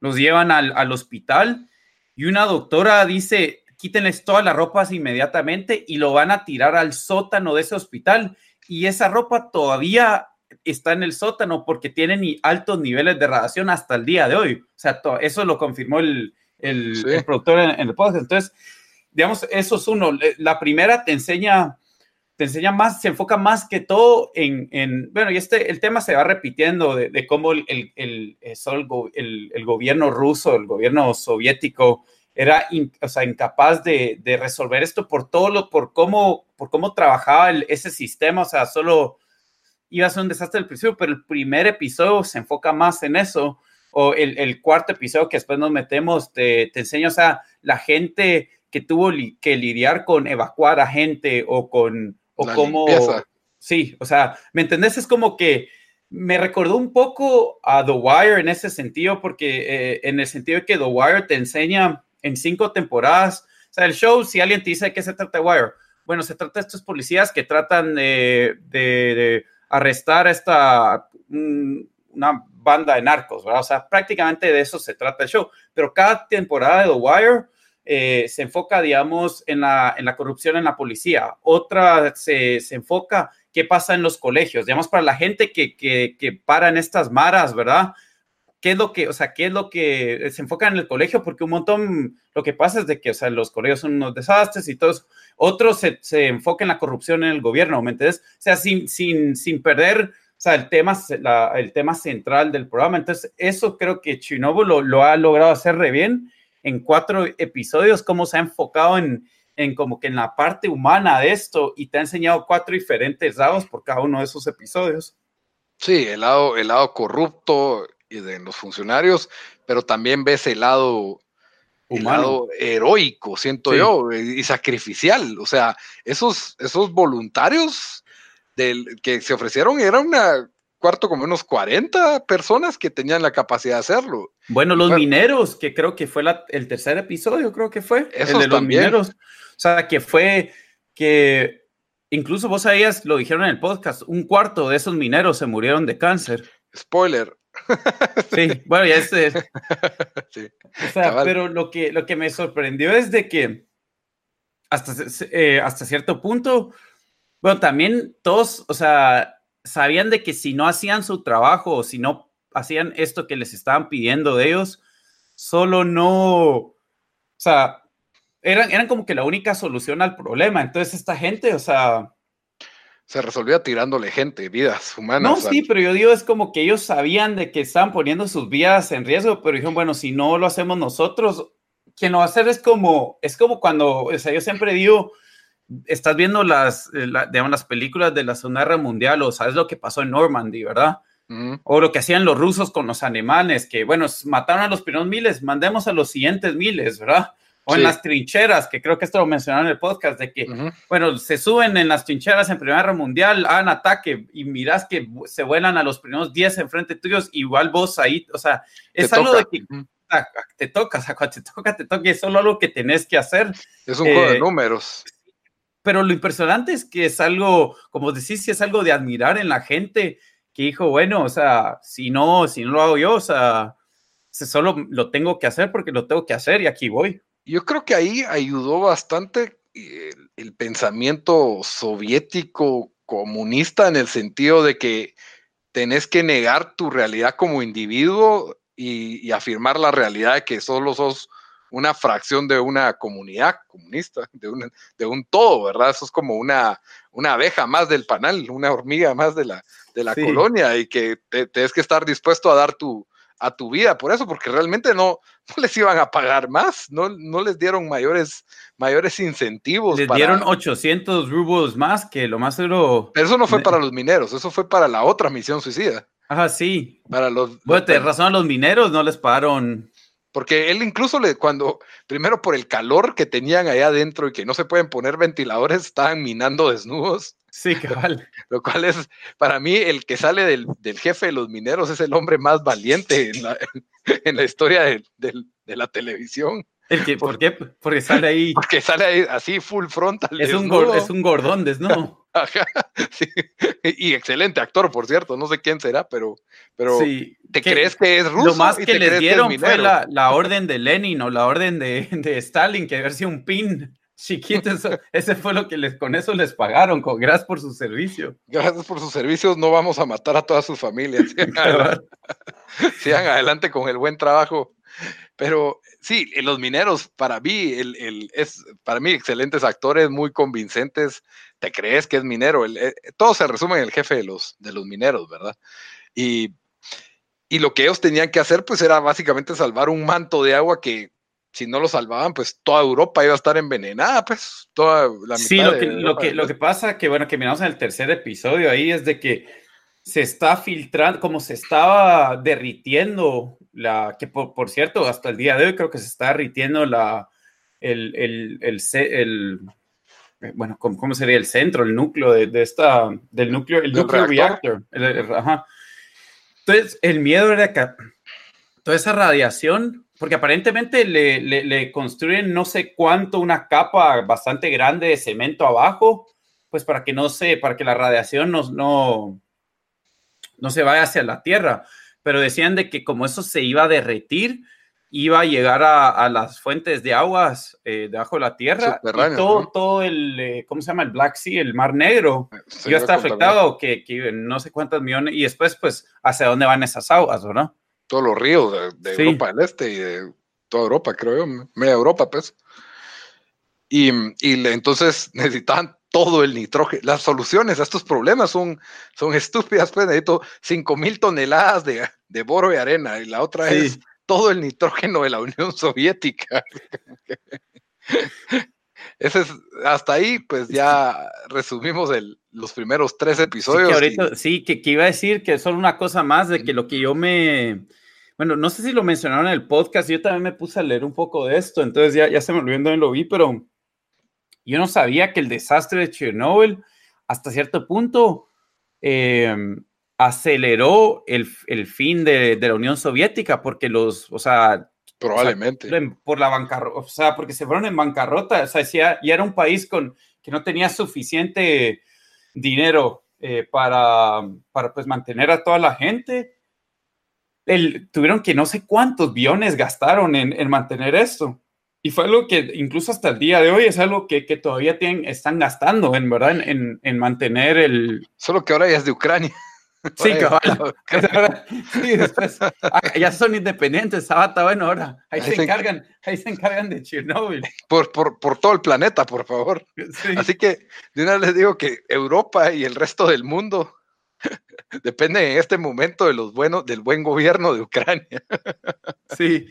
los llevan al, al hospital. Y una doctora dice, quítenles todas las ropas inmediatamente y lo van a tirar al sótano de ese hospital. Y esa ropa todavía está en el sótano porque tienen altos niveles de radiación hasta el día de hoy. O sea, eso lo confirmó el, el, productor en, el podcast. Entonces, digamos, eso es uno. La primera te enseña, te enseña más, se enfoca más que todo en, en bueno, y este, el tema se va repitiendo de, cómo el, el, el, el, gobierno ruso, el gobierno soviético, era o sea, incapaz de, de, resolver esto por todo lo, por cómo, por cómo trabajaba ese sistema, o sea, solo iba a ser un desastre al principio, pero el primer episodio se enfoca más en eso, o el, cuarto episodio que después nos metemos, te, te enseña, o sea, la gente que tuvo que lidiar con evacuar a gente o con, o cómo, sí, o sea, ¿me entendés? Es como que me recordó un poco a The Wire en ese sentido, porque eh, en el sentido que The Wire te enseña en cinco temporadas, o sea, el show, si alguien te dice de qué se trata The Wire, bueno, se trata de estos policías que tratan de, de arrestar esta, una banda de narcos, ¿verdad? O sea, prácticamente de eso se trata el show. Pero cada temporada de The Wire eh, se enfoca, digamos, en la, en la corrupción en la policía. Otra se, se enfoca qué pasa en los colegios, digamos, para la gente que, que, que para en estas maras, ¿verdad? ¿Qué es lo que, o sea, qué es lo que se enfoca en el colegio? Porque un montón, lo que pasa es de que, o sea, los colegios son unos desastres y todo eso. Otros se, se enfoca en la corrupción en el gobierno, ¿me entiendes? O sea, sin, sin, sin perder, o sea, el tema, el tema central del programa. Entonces, eso creo que Chinobu lo, lo ha logrado hacer re bien en cuatro episodios, cómo se ha enfocado en, en como que en la parte humana de esto y te ha enseñado cuatro diferentes lados por cada uno de esos episodios. Sí, el lado, el lado corrupto de los funcionarios, pero también ves el lado, humano. heroico, siento yo, y sacrificial. O sea, esos, esos voluntarios del, que se ofrecieron eran una cuarto como unos 40 personas que tenían la capacidad de hacerlo. Bueno, los mineros, que creo que fue el tercer episodio, creo que fue. el de los mineros. O sea, que fue que incluso vos sabías, lo dijeron en el podcast, un cuarto de esos mineros se murieron de cáncer. Spoiler. Sí, bueno, ya este. sí, o sea, pero lo que, lo que me sorprendió es de que hasta, eh, hasta cierto punto, bueno, también todos, o sea, sabían de que si no hacían su trabajo o si no hacían esto que les estaban pidiendo de ellos, solo no, o sea, eran, eran como que la única solución al problema. Entonces esta gente, o sea... Se resolvía tirándole gente, vidas humanas. No, sí, pero yo digo, es como que ellos sabían de que estaban poniendo sus vidas en riesgo, pero dijeron, bueno, si no lo hacemos nosotros, quien lo va a hacer es como, es como cuando, o sea, yo siempre digo, estás viendo las, eh, digamos, las películas de la Segunda Guerra Mundial o sabes lo que pasó en Normandy, ¿verdad? O lo que hacían los rusos con los alemanes, que bueno, mataron a los primeros miles, mandemos a los siguientes miles, ¿verdad? O en las trincheras, que creo que esto lo mencionaron en el podcast, de que, bueno, se suben en las trincheras en Primera Guerra Mundial, hagan ataque y miras que se vuelan a los primeros 10 enfrente tuyos, igual vos ahí, o sea, es algo de que te toca, o sea, cuando te toca, te toca, y es solo algo que tenés que hacer. Es un juego de eh, números. pero lo impresionante es que es algo, como decís, es algo de admirar en la gente que dijo, bueno, o sea, si no, si no lo hago yo, o sea, solo lo tengo que hacer porque lo tengo que hacer y aquí voy. Yo creo que ahí ayudó bastante el, el pensamiento soviético comunista en el sentido de que tenés que negar tu realidad como individuo y, y, afirmar la realidad de que solo sos una fracción de una comunidad comunista, de un, de un todo, ¿verdad? Eso es como una, una abeja más del panal, una hormiga más de la, de la colonia y que tienes que estar dispuesto a dar tu, a tu vida por eso, porque realmente no, no les iban a pagar más, no, no les dieron mayores, mayores incentivos. Les dieron 800 rublos más, que lo más seguro... Pero eso no fue para los mineros, eso fue para la otra misión suicida. Ajá, sí. Para los... Bueno, te razón a los mineros no les pagaron porque él incluso le, cuando, primero por el calor que tenían allá adentro y que no se pueden poner ventiladores, estaban minando desnudos. Sí, cabal. Lo cual es, para mí, el que sale del, jefe de los mineros es el hombre más valiente en la, en la historia de, de la televisión. ¿El que, ¿Por qué? Porque sale ahí. Porque sale ahí así full frontal. Es, un, es un gordón desnudo. Ajá, sí. Y excelente actor, por cierto. No sé quién será, pero, pero sí, ¿te crees que es ruso? Lo más que les dieron fue la, la, orden de Lenin o la orden de, de Stalin, que haber sido un pin chiquito. ese fue lo que les, con eso les pagaron. Con, gracias por su servicio. Gracias por sus servicios. No vamos a matar a todas sus familias. Sigan adelante con el buen trabajo. Pero sí, los mineros, para mí, el, es, para mí, excelentes actores, muy convincentes. Te crees que es minero. Eh, todo se resume en el jefe de los, de los mineros, ¿verdad? Y, y lo que ellos tenían que hacer, pues, era básicamente salvar un manto de agua que si no lo salvaban, pues toda Europa iba a estar envenenada, pues toda la mitad. Sí, lo que, lo que, lo que pasa, que bueno, que miramos en el tercer episodio ahí, es de que se está filtrando, como se estaba derritiendo la, que por, cierto, hasta el día de hoy creo que se está derritiendo la, el, el, el, eh, bueno, ¿cómo, sería el centro, el núcleo de, esta, del núcleo, el núcleo reactor? Entonces, el miedo era que toda esa radiación, porque aparentemente le, le, construyen no sé cuánto, una capa bastante grande de cemento abajo, pues para que no se, para que la radiación no, no, no se vaya hacia la Tierra pero decían de que como eso se iba a derretir, iba a llegar a, las fuentes de aguas eh, debajo de la tierra y todo, todo el, eh, ¿cómo se llama? El Black Sea, el Mar Negro, iba a estar afectado, que, que, no sé cuántos millones, y después, pues, ¿hacia dónde van esas aguas, verdad? Todos los ríos de, Europa del Este y de toda Europa, creo yo, media Europa, pues. Y, y entonces necesitaban todo el nitrógeno. Las soluciones a estos problemas son, son estúpidas, pues necesito 5 mil toneladas de, de, boro y arena, y la otra es todo el nitrógeno de la Unión Soviética. ese es, hasta ahí, pues ya resumimos el, los primeros tres episodios. Sí, que, ahorita, sí que, iba a decir que solo una cosa más de que lo que yo me, bueno, no sé si lo mencionaron en el podcast, yo también me puse a leer un poco de esto, entonces ya, ya se me olvidó en lo vi, pero yo no sabía que el desastre de Chernobyl hasta cierto punto eh, aceleró el, el fin de, de, la Unión Soviética, porque los, o sea, Probablemente. por la bancarrota, o sea, porque se fueron en bancarrota, o sea, ya, ya era un país con, que no tenía suficiente dinero eh, para, para pues, mantener a toda la gente. El, tuvieron que no sé cuántos billones gastaron en, en, mantener esto. Y fue algo que incluso hasta el día de hoy es algo que, que todavía tienen, están gastando, en verdad, en, en mantener el... Solo que ahora ya es de Ucrania. Sí, cabal. sí, después, ah, ya son independientes, Sabata, bueno, ahora ahí, se, encargan, ahí se encargan de Chernobyl. Por, por, por todo el planeta, por favor. Así que de una vez les digo que Europa y el resto del mundo depende en este momento de los buenos, del buen gobierno de Ucrania. Sí.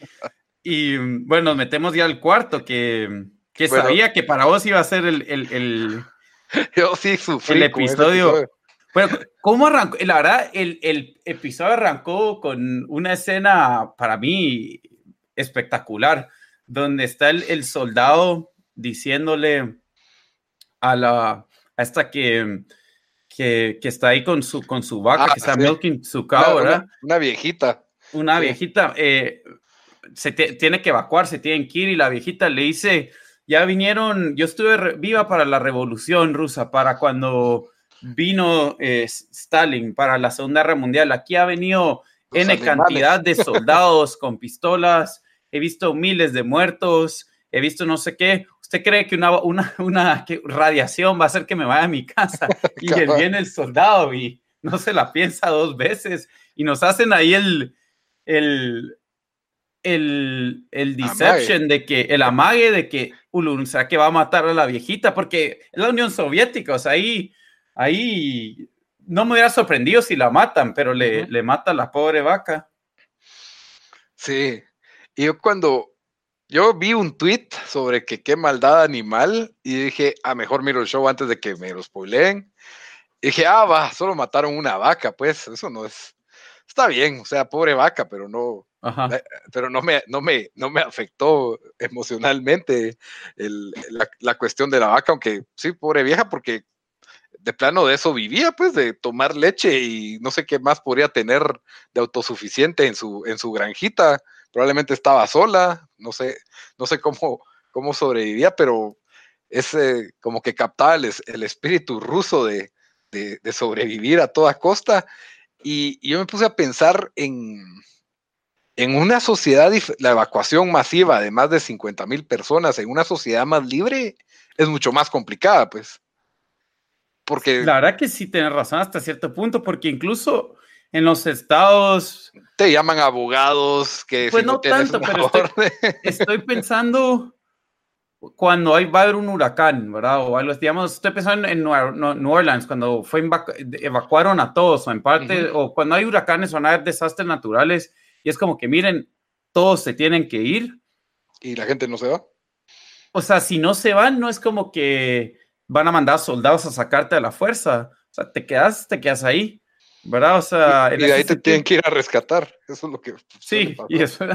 Y bueno, nos metemos ya al cuarto, que, que sabía que para vos iba a ser el, el, el Yo sí sufrí el episodio bueno, ¿cómo arrancó? La verdad, el, el, episodio arrancó con una escena para mí espectacular, donde está el, el soldado diciéndole a la a esta que, que, que, está ahí con su, con su vaca, ah, que está milking su cow, ¿verdad? Una, una, viejita. Una viejita. Eh, se tiene que evacuar, se tienen que ir y la viejita le dice, ya vinieron, yo estuve viva para la revolución rusa, para cuando vino eh, Stalin para la Segunda Guerra Mundial. Aquí ha venido N cantidad de soldados con pistolas. He visto miles de muertos. He visto no sé qué. ¿Usted cree que una, una, una radiación va a hacer que me vaya a mi casa? Y viene el soldado y no se la piensa dos veces. Y nos hacen ahí el, el, el, el deception de que, el amague de que, o sea, que va a matar a la viejita, porque es la Unión Soviética, o sea, ahí ahí no me hubiera sorprendido si la matan, pero le, le mata a la pobre vaca. Sí, y yo cuando yo vi un tweet sobre que qué maldad animal y dije, a ah, mejor miro el show antes de que me lo spoileen. Y dije, ah, va, solo mataron una vaca, pues eso no es, está bien, o sea, pobre vaca, pero no, eh, pero no me, no me, no me afectó emocionalmente la, la, cuestión de la vaca, aunque sí, pobre vieja, porque de plano de eso vivía, pues, de tomar leche y no sé qué más podría tener de autosuficiente en su, en su granjita. Probablemente estaba sola, no sé, no sé cómo, cómo sobrevivía, pero ese como que captaba el, espíritu ruso de, sobrevivir a toda costa. Y, yo me puse a pensar en, en una sociedad, la evacuación masiva de más de 50 mil personas en una sociedad más libre es mucho más complicada, pues. Porque... La verdad que sí tienes razón hasta cierto punto, porque incluso en los estados... Te llaman abogados que... Pues no, tanto, pero estoy, pensando cuando hay, va a haber un huracán, ¿verdad? O algo, digamos, estoy pensando en New Orleans, cuando fue evacuaron a todos, o en parte, o cuando hay huracanes o van a haber desastres naturales, y es como que, miren, todos se tienen que ir. ¿Y la gente no se va? O sea, si no se van, no es como que van a mandar soldados a sacarte a la fuerza. O sea, te quedas, te quedas ahí, ¿verdad? O sea, y, de ahí te tienen que ir a rescatar. Eso es lo que. Sí, y eso.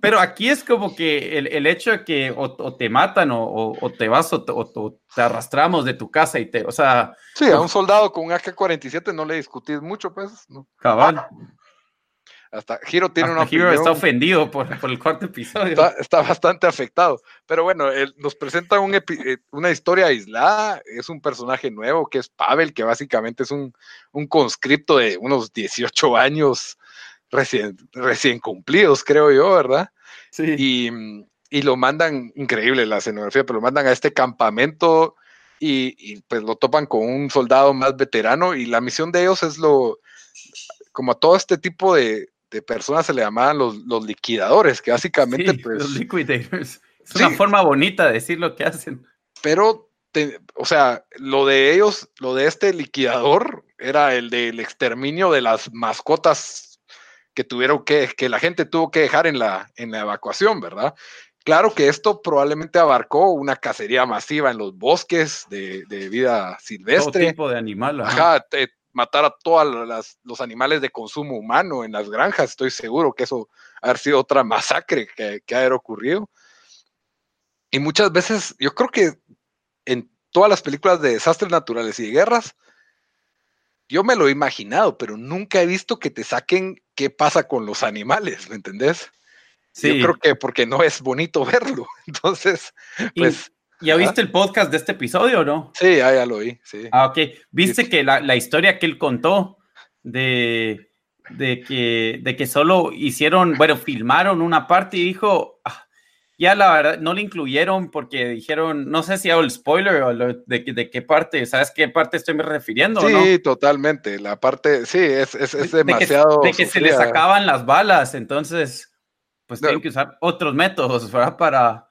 Pero aquí es como que el, el hecho de que o, te matan o, o, te vas o te, arrastramos de tu casa y te, o sea... Sí, a un soldado con un AK-47 no le discutís mucho, pues. ¿no? Cabal. Hasta Hiro tiene una Hiro está ofendido por, el cuarto episodio. Está, bastante afectado. Pero bueno, él nos presenta eh, una historia aislada. Es un personaje nuevo que es Pavel, que básicamente es un, conscripto de unos 18 años recién, recién cumplidos, creo yo, ¿verdad? Sí. Y, lo mandan, increíble la escenografía, pero lo mandan a este campamento y, y pues lo topan con un soldado más veterano y la misión de ellos es lo, como a todo este tipo de, de personas se le llamaban los, los liquidadores, que básicamente pues... Los liquidators. Es una forma bonita de decir lo que hacen. Pero, o sea, lo de ellos, lo de este liquidador era el del exterminio de las mascotas que tuvieron que, que la gente tuvo que dejar en la, en la evacuación, ¿verdad? Claro que esto probablemente abarcó una cacería masiva en los bosques de, vida silvestre. Todo tipo de animal. Ajá, matar a todos los animales de consumo humano en las granjas. Estoy seguro que eso ha sido otra masacre que, que ha ocurrido. Y muchas veces, yo creo que en todas las películas de desastres naturales y de guerras, yo me lo he imaginado, pero nunca he visto que te saquen qué pasa con los animales, ¿me entendés? Yo creo que porque no es bonito verlo. Entonces, pues. ¿Ya viste el podcast de este episodio o no? Sí, ya, lo vi, sí. Ah, ok. ¿Viste que la, historia que él contó de, de, que, de que solo hicieron, bueno, filmaron una parte y dijo, ah, ya la verdad, no le incluyeron porque dijeron, no sé si hago el spoiler o de, de, qué parte, ¿sabes qué parte estoy me refiriendo? Sí, totalmente. La parte, sí, es, es, demasiado. De que, se le sacaban las balas, entonces pues tienen que usar otros métodos, ¿verdad? Para...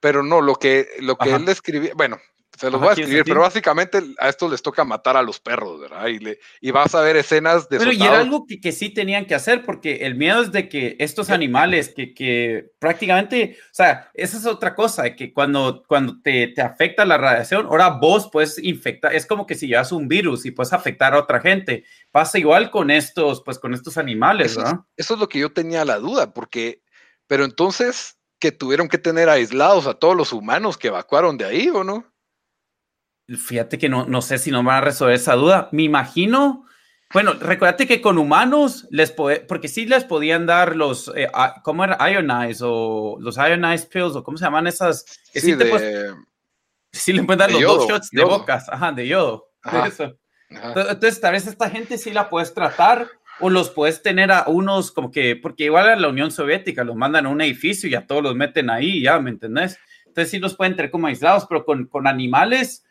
Pero no, lo que, lo que él escribía, bueno, se los voy a escribir, pero básicamente a estos les toca matar a los perros, ¿verdad? Y, le, y vas a ver escenas de... Pero y era algo que, que, sí tenían que hacer, porque el miedo es de que estos animales que, que prácticamente, o sea, esa es otra cosa, que cuando, cuando te, te, afecta la radiación, ahora vos puedes infectar, es como que si llevas un virus y puedes afectar a otra gente. Pasa igual con estos, pues con estos animales, eso ¿verdad? Es, eso es lo que yo tenía la duda, porque, pero entonces que tuvieron que tener aislados a todos los humanos que evacuaron de ahí, ¿o no? Fíjate que no, no sé si no van a resolver esa duda. Me imagino. Bueno, recuérdate que con humanos les puede, porque sí les podían dar los, eh, ¿cómo era? Ionize o los Ionize pills o cómo se llaman esas. sí, sí, le pueden dar los dos shots de bocas, ajá, de yodo. Entonces, tal vez esta gente sí la puedes tratar o los puedes tener a unos como que, porque igual a la Unión Soviética los mandan a un edificio y a todos los meten ahí, ya, ¿me entendés? Entonces sí los pueden tener como aislados, pero con, con animales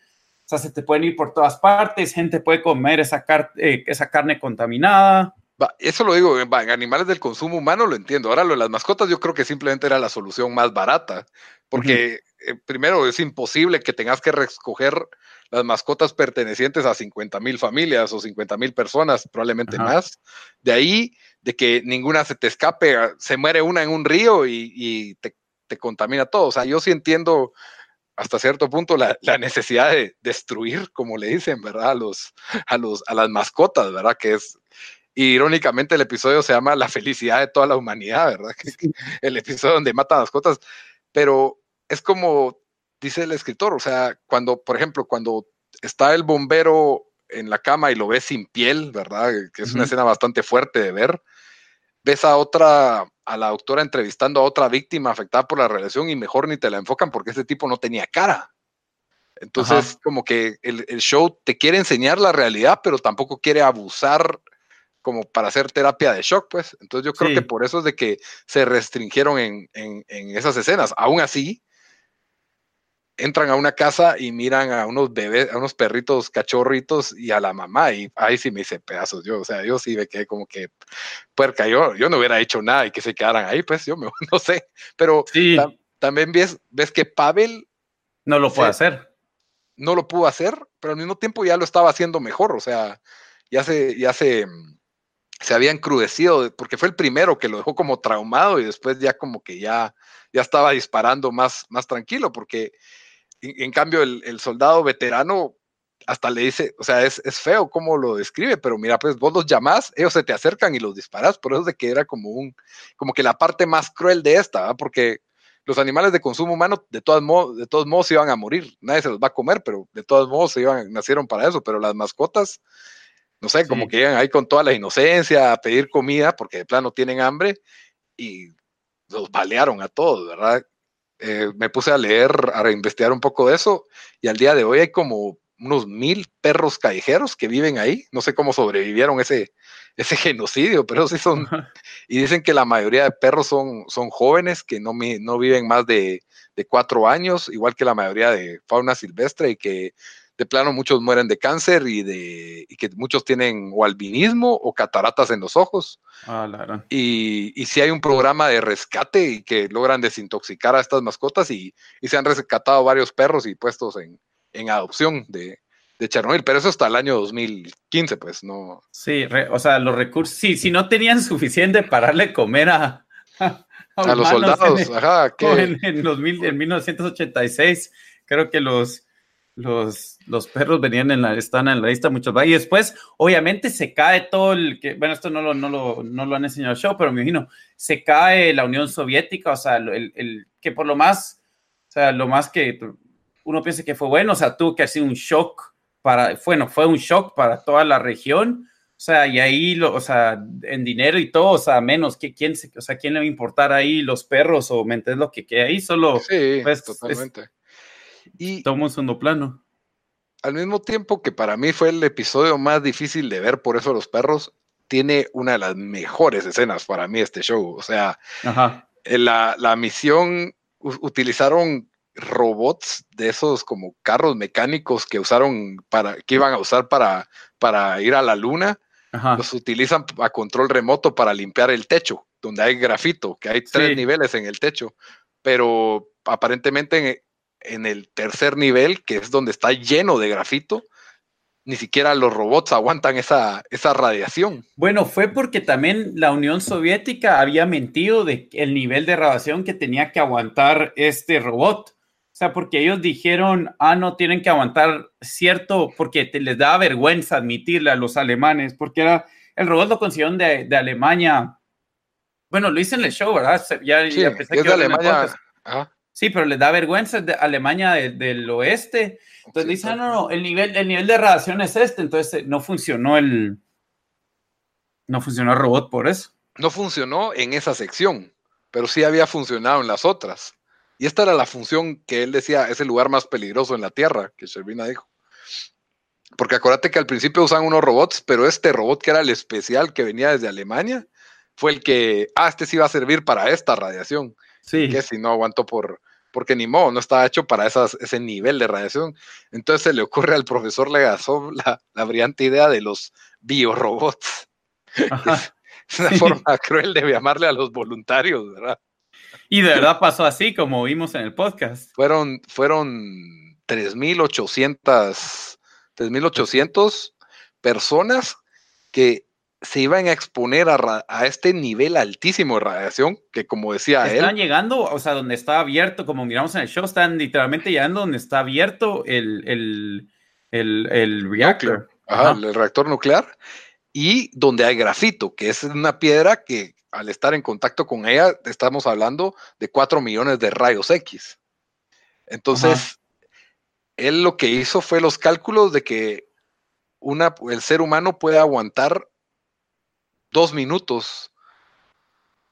o sea, se te pueden ir por todas partes, gente puede comer esa, eh, esa carne contaminada. Eso lo digo, en animales del consumo humano lo entiendo. Ahora lo de las mascotas yo creo que simplemente era la solución más barata, porque eh, primero es imposible que tengas que recoger las mascotas pertenecientes a 50 mil familias o 50 mil personas, probablemente más. De ahí, de que ninguna se te escape, ah, se muere una en un río y, te, te, contamina todo. O sea, yo sí entiendo hasta cierto punto la, necesidad de destruir, como le dicen, ¿verdad? A, los, a, los, a las mascotas, ¿verdad? Que es, irónicamente el episodio se llama La felicidad de toda la humanidad, ¿verdad? el episodio donde matan mascotas, pero es como dice el escritor, o sea, cuando, por ejemplo, cuando está el bombero en la cama y lo ve sin piel, ¿verdad? Que es una escena bastante fuerte de ver, ves a otra, a la doctora entrevistando a otra víctima afectada por la relación y mejor ni te la enfocan porque ese tipo no tenía cara. Entonces, como que el, show te quiere enseñar la realidad, pero tampoco quiere abusar como para hacer terapia de shock, pues. Entonces yo creo que por eso es de que se restringieron en, en, en esas escenas. Aún así, entran a una casa y miran a unos bebés, a unos perritos cachorritos y a la mamá, y ahí sí me hice pedazos yo, o sea, yo sí me quedé como que puerca, yo, yo no hubiera hecho nada y que se quedaran ahí, pues yo me, no sé, pero también ves, ves que Pavel... No lo puede hacer. No lo pudo hacer, pero al mismo tiempo ya lo estaba haciendo mejor, o sea, ya se, ya se, se había encrudecido, porque fue el primero que lo dejó como traumado y después ya como que ya, ya estaba disparando más, más tranquilo, porque en, cambio, el, soldado veterano hasta le dice, o sea, es, feo cómo lo describe, pero mira, pues vos los llamás, ellos se te acercan y los disparas, por eso de que era como un, como que la parte más cruel de esta, porque los animales de consumo humano de todos modos, de todos modos iban a morir, nadie se los va a comer, pero de todos modos se iban, nacieron para eso, pero las mascotas, no sé, como que llegan ahí con toda la inocencia a pedir comida porque de plano tienen hambre y los balearon a todos, ¿verdad? Eh, me puse a leer, a investigar un poco de eso, y al día de hoy hay como unos mil perros callejeros que viven ahí. No sé cómo sobrevivieron ese, ese genocidio, pero sí son. Y dicen que la mayoría de perros son, son jóvenes que no, no viven más de, de, cuatro años, igual que la mayoría de fauna silvestre, y que de plano muchos mueren de cáncer y, de, y que muchos tienen o albinismo o cataratas en los ojos. Ah, y, y si hay un programa de rescate y que logran desintoxicar a estas mascotas y, y se han rescatado varios perros y puestos en, en adopción de, de Chernobyl, pero eso hasta el año 2015, pues no. Sí, o sea, los recursos, sí, si no tenían suficiente para darle comer a, a, los soldados, en, ajá, en, los mil, en 1986, creo que los, los, los perros venían en la, están en la lista muchos. Y después, obviamente, se cae todo el que, bueno, esto no lo, no lo, no lo han enseñado show, pero me imagino, se cae la Unión Soviética, o sea, el, el, que por lo más, o sea, lo más que uno piensa que fue bueno, o sea, tuvo que hacer un shock para, bueno, fue un shock para toda la región. O sea, y ahí, lo, o sea, en dinero y todo, o sea, menos que quién, o sea, quién le va a importar ahí los perros o me entiendes lo que queda ahí, solo. Sí, pues, totalmente. Y un segundo plano. Al mismo tiempo que para mí fue el episodio más difícil de ver, por eso los perros, tiene una de las mejores escenas para mí este show. O sea, La, la misión utilizaron robots de esos como carros mecánicos que usaron para, que iban a usar para, para ir a la luna, los utilizan a control remoto para limpiar el techo, donde hay grafito, que hay tres niveles en el techo, pero aparentemente en, el tercer nivel, que es donde está lleno de grafito, ni siquiera los robots aguantan esa, esa radiación. Bueno, fue porque también la Unión Soviética había mentido de el nivel de radiación que tenía que aguantar este robot. O sea, porque ellos dijeron, ah, no, tienen que aguantar cierto, porque te, les da vergüenza admitirle a los alemanes, porque era, el robot lo consiguieron de, de Alemania. Bueno, lo hice en el show, ¿verdad? Ya, sí, es de Alemania. Sí, pero les da vergüenza de Alemania del oeste. Entonces dicen, no, no, el nivel, el nivel de radiación es este. Entonces eh, no funcionó el, no funcionó el robot por eso. No funcionó en esa sección, pero sí había funcionado en las otras. Y esta era la función que él decía, es el lugar más peligroso en la Tierra, que Shervina dijo. Porque acuérdate que al principio usaban unos robots, pero este robot que era el especial que venía desde Alemania, fue el que, ah, este sí va a servir para esta radiación. Sí. Que si no aguantó por, porque ni modo, no estaba hecho para esas, ese nivel de radiación. Entonces se le ocurre al profesor Legasov la, la brillante idea de los biorobots. Es una forma cruel de llamarle a los voluntarios, ¿verdad? Y de verdad pasó así, como vimos en el podcast. Fueron, fueron 3.800, 3.800 personas que se iban a exponer a, este nivel altísimo de radiación, que como decía él. Están llegando, o sea, donde está abierto, como miramos en el show, están literalmente llegando donde está abierto el, el, el, el reactor. Ajá, el reactor nuclear. Y donde hay grafito, que es una piedra que al estar en contacto con ella, estamos hablando de 4 millones de rayos X. Entonces, él lo que hizo fue los cálculos de que una, el ser humano puede aguantar dos minutos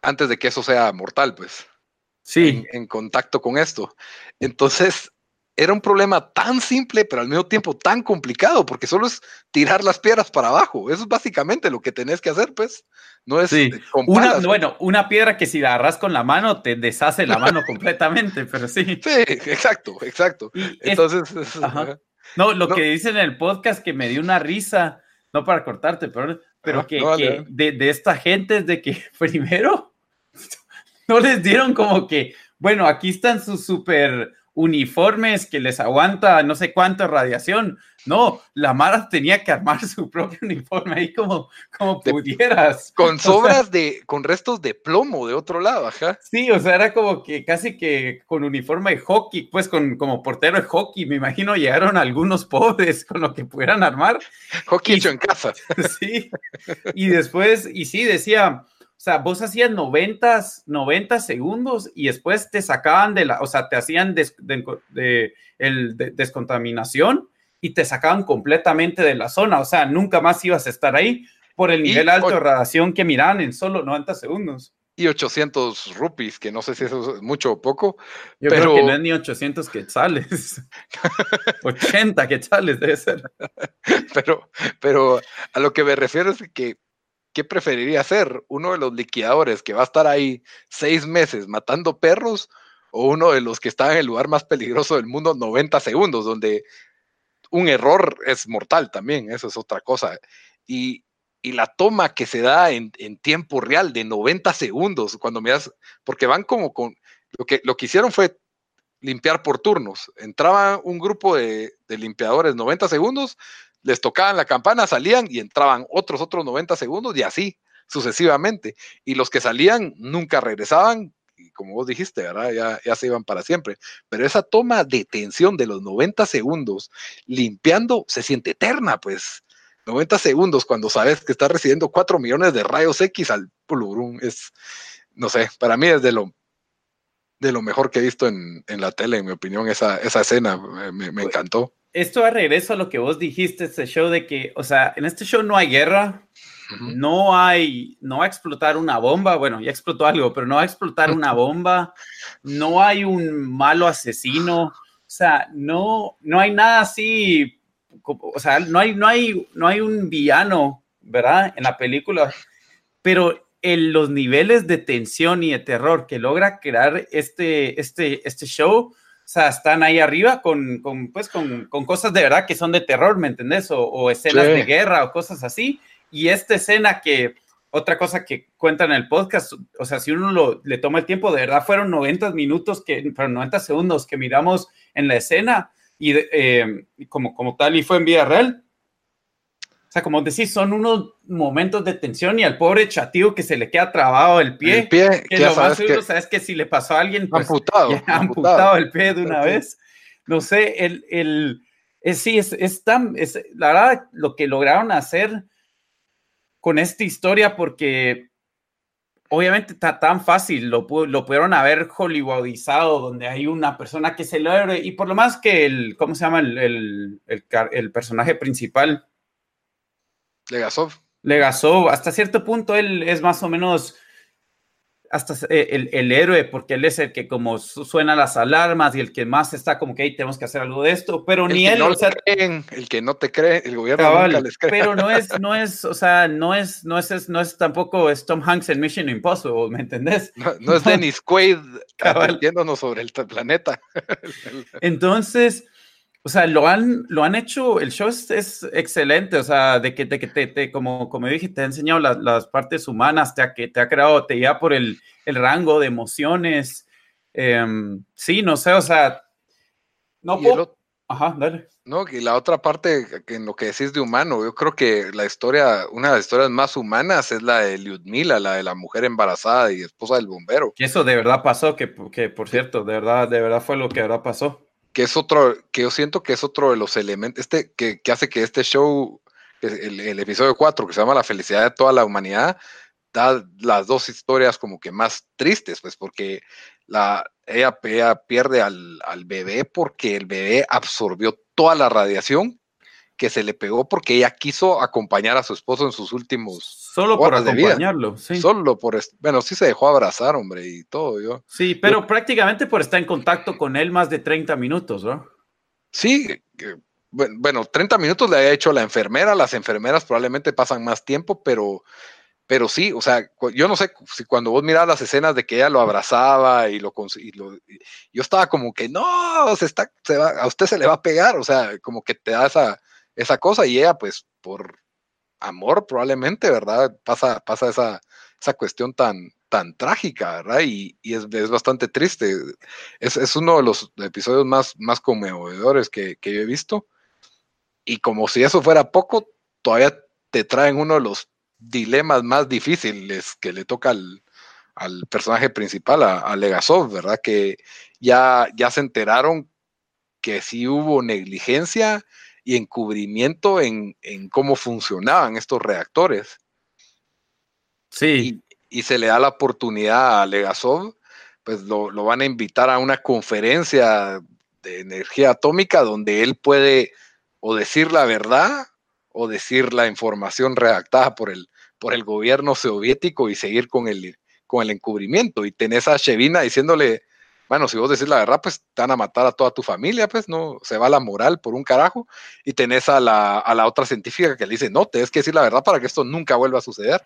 antes de que eso sea mortal, pues. Sí. en contacto con esto. Entonces, era un problema tan simple, pero al mismo tiempo tan complicado, porque solo es tirar las piedras para abajo. Eso es básicamente lo que tenés que hacer, pues. No es sí. una, bueno, una piedra que si la agarras con la mano te deshace la mano completamente, pero sí. Sí, exacto, exacto. Entonces, no, lo que dicen en el podcast que me dio una risa, no para cortarte, pero, pero que, que de, de esta gente es de que primero no les dieron como que, bueno, aquí están sus super uniformes que les aguanta no sé cuánta radiación. No, la Mara tenía que armar su propio uniforme ahí como, como pudieras. Con sobras de, con restos de plomo de otro lado, ajá. Sí, o sea, era como que casi que con uniforme de hockey, pues con como portero de hockey, me imagino llegaron algunos pobres con lo que pudieran armar. Hockey hecho en casa. Sí, y después, y sí, decía, sea, vos hacías 90, 90 segundos y después te sacaban de la, o sea, te hacían de, el, descontaminación y te sacaban completamente de la zona. O sea, nunca más ibas a estar ahí por el nivel alto de radiación que miraban en solo 90 segundos. Y 800 rupees, que no sé si eso es mucho o poco. Yo pero... creo que no es ni 800 quetzales. 80 quetzales debe ser. Pero, pero a lo que me refiero es que ¿qué preferiría ser? ¿Uno de los liquidadores que va a estar ahí seis meses matando perros o uno de los que está en el lugar más peligroso del mundo 90 segundos, donde un error es mortal también, eso es otra cosa. Y, la toma que se da en, tiempo real de 90 segundos, cuando miras, porque van como con, lo que, lo que hicieron fue limpiar por turnos. Entraba un grupo de, de limpiadores 90 segundos, les tocaban la campana, salían y entraban otros otros 90 segundos y así sucesivamente. Y los que salían nunca regresaban como vos dijiste, ¿verdad? Ya, ya se iban para siempre. Pero esa toma de tensión de los 90 segundos, limpiando, se siente eterna, pues. 90 segundos cuando sabes que estás recibiendo 4 millones de rayos X al pulurum, es, no sé, para mí es de lo, de lo mejor que he visto en, en la tele, en mi opinión, esa, esa escena me, me encantó. Esto a regreso a lo que vos dijiste, este show de que, o sea, en este show no hay guerra, no hay, no va a explotar una bomba, bueno, ya explotó algo, pero no va a explotar una bomba, no hay un malo asesino, o sea, no, no hay nada así, o sea, no hay, no hay, no hay un villano, ¿verdad? En la película, pero en los niveles de tensión y de terror que logra crear este, este, este show, o sea, están ahí arriba con, con pues, con, con, cosas de verdad que son de terror, ¿me entendés? O, o escenas sí. de guerra o cosas así. Y esta escena que, otra cosa que cuentan en el podcast, o sea, si uno lo, le toma el tiempo, de verdad fueron 90 minutos, que, fueron 90 segundos que miramos en la escena y eh, como, como tal y fue en vida real. O sea, como decís, son unos momentos de tensión y al pobre chatío que se le queda trabado el pie. El pie que lo más seguro, que... sabes que si le pasó a alguien, pues, amputado, ya amputado. amputado el pie de una vez. No sé, el, el, es, sí, es, es tan, es, la verdad, lo que lograron hacer con esta historia porque obviamente está tan fácil, lo, lo pudieron haber hollywoodizado, donde hay una persona que se lo y por lo más que el, ¿cómo se llama? El, el, el, el personaje principal. Legasov. Legasov, hasta cierto punto él es más o menos hasta el, el, héroe, porque él es el que como suena las alarmas y el que más está como que hey, tenemos que hacer algo de esto, pero el ni que él, no o sea, creen, el que no te cree, el gobierno cabal, nunca les cree. pero no es, no es, o sea, no es, no es, no es tampoco es Tom Hanks en Mission Impossible, ¿me entendés? No, no es Dennis Quaid advirtiéndonos sobre el planeta. Entonces, o sea, lo han, lo han hecho, el show es, es excelente, o sea, de que, de que te, te, como, como dije, te ha enseñado las, las partes humanas, te ha, que te ha creado, te lleva por el, el rango de emociones. Eh, sí, no sé, o sea, no puedo... Ajá, dale. No, y la otra parte, que en lo que decís de humano, yo creo que la historia, una de las historias más humanas es la de Lyudmila, la de la mujer embarazada y esposa del bombero. Que eso de verdad pasó, que, que por cierto, de verdad, de verdad fue lo que de verdad pasó que es otro, que yo siento que es otro de los elementos, este, que, que hace que este show, el, episodio 4, que se llama La felicidad de toda la humanidad, da las dos historias como que más tristes, pues porque la, ella, ella pierde al, al bebé porque el bebé absorbió toda la radiación que se le pegó porque ella quiso acompañar a su esposo en sus últimos solo por acompañarlo, sí. Solo por bueno, sí se dejó abrazar, hombre, y todo yo. Sí, pero yo, prácticamente por estar en contacto con él más de 30 minutos, ¿no? Sí, bueno, 30 minutos le había hecho la enfermera, las enfermeras probablemente pasan más tiempo, pero pero sí, o sea, yo no sé si cuando vos mirás las escenas de que ella lo abrazaba y lo, y lo y yo estaba como que no, se está, se va, a usted se le va a pegar, o sea, como que te da esa, esa cosa y ella pues por amor probablemente, ¿verdad? Pasa, pasa esa, esa cuestión tan, tan trágica, ¿verdad? Y, y es, es, bastante triste. Es, es, uno de los episodios más, más conmovedores que, que, yo he visto. Y como si eso fuera poco, todavía te traen uno de los dilemas más difíciles que le toca al, al personaje principal, a, a, Legasov, ¿verdad? Que ya, ya se enteraron que sí hubo negligencia y encubrimiento en, en cómo funcionaban estos reactores. Sí. Y, y, se le da la oportunidad a Legasov, pues lo, lo, van a invitar a una conferencia de energía atómica donde él puede o decir la verdad o decir la información redactada por el, por el gobierno soviético y seguir con el, con el encubrimiento. Y tenés a Shevina diciéndole, bueno, si vos decís la verdad, pues te van a matar a toda tu familia, pues no, se va la moral por un carajo. Y tenés a la, a la otra científica que le dice, no, tienes que decir la verdad para que esto nunca vuelva a suceder.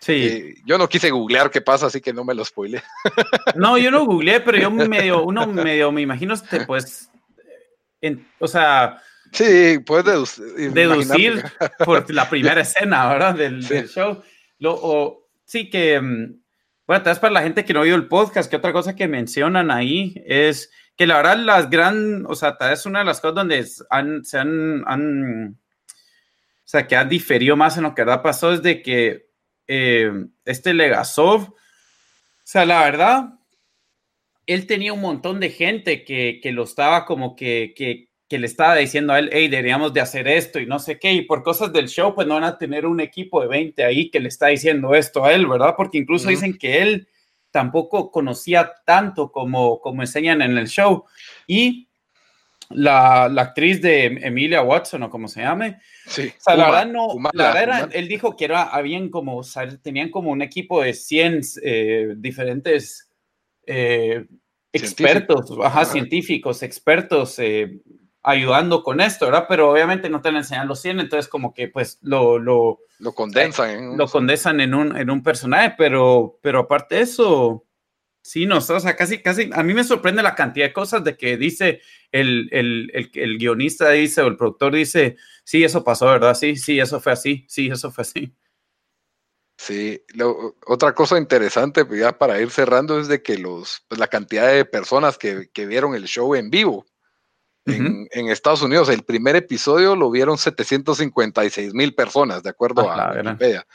Sí. Eh, yo no quise googlear qué pasa, así que no me lo spoile. No, yo no googleé, pero yo medio, uno medio, me imagino, este, pues, en, o sea... Sí, puedes deducir. Deducir por la primera escena, ¿verdad? Del, sí. del show. Lo, o, sí que... mm, bueno, vez para la gente que no ha oído el podcast, que otra cosa que mencionan ahí es que la verdad las gran, o sea, vez una de las cosas donde se han, o sea, que han diferido más en lo que verdad pasó es de que eh, este Legasov, o sea, la verdad, él tenía un montón de gente que, que lo estaba como que, que, que, le estaba diciendo a él, hey, deberíamos de hacer esto y no sé qué, y por cosas del show, pues no van a tener un equipo de 20 ahí que le está diciendo esto a él, ¿verdad? Porque incluso dicen que él tampoco conocía tanto como, como enseñan en el show. Y la, la, actriz de Emilia Watson, o como se llame. Sí. O sea, la verdad no, la verdad era, él dijo que era, habían como, o sea, tenían como un equipo de 100 eh, diferentes eh, expertos, ajá, científicos, expertos eh, ayudando con esto, ¿verdad? Pero obviamente no te lo enseñan los 100, entonces como que pues lo... Lo, lo condensan. En lo condensan en un, en un personaje, pero, pero aparte de eso Sí, no, o sea, casi, casi, a mí me sorprende la cantidad de cosas de que dice el, el, el, el, guionista, dice, o el productor dice, sí, eso pasó, ¿verdad? Sí, sí, eso fue así, sí, eso fue así. Sí, lo, otra cosa interesante, pues, ya para ir cerrando, es de que los, pues, la cantidad de personas que, que vieron el show en vivo uh -huh. en, Estados Unidos, el primer episodio lo vieron 756 mil personas, de acuerdo ah, a Wikipedia.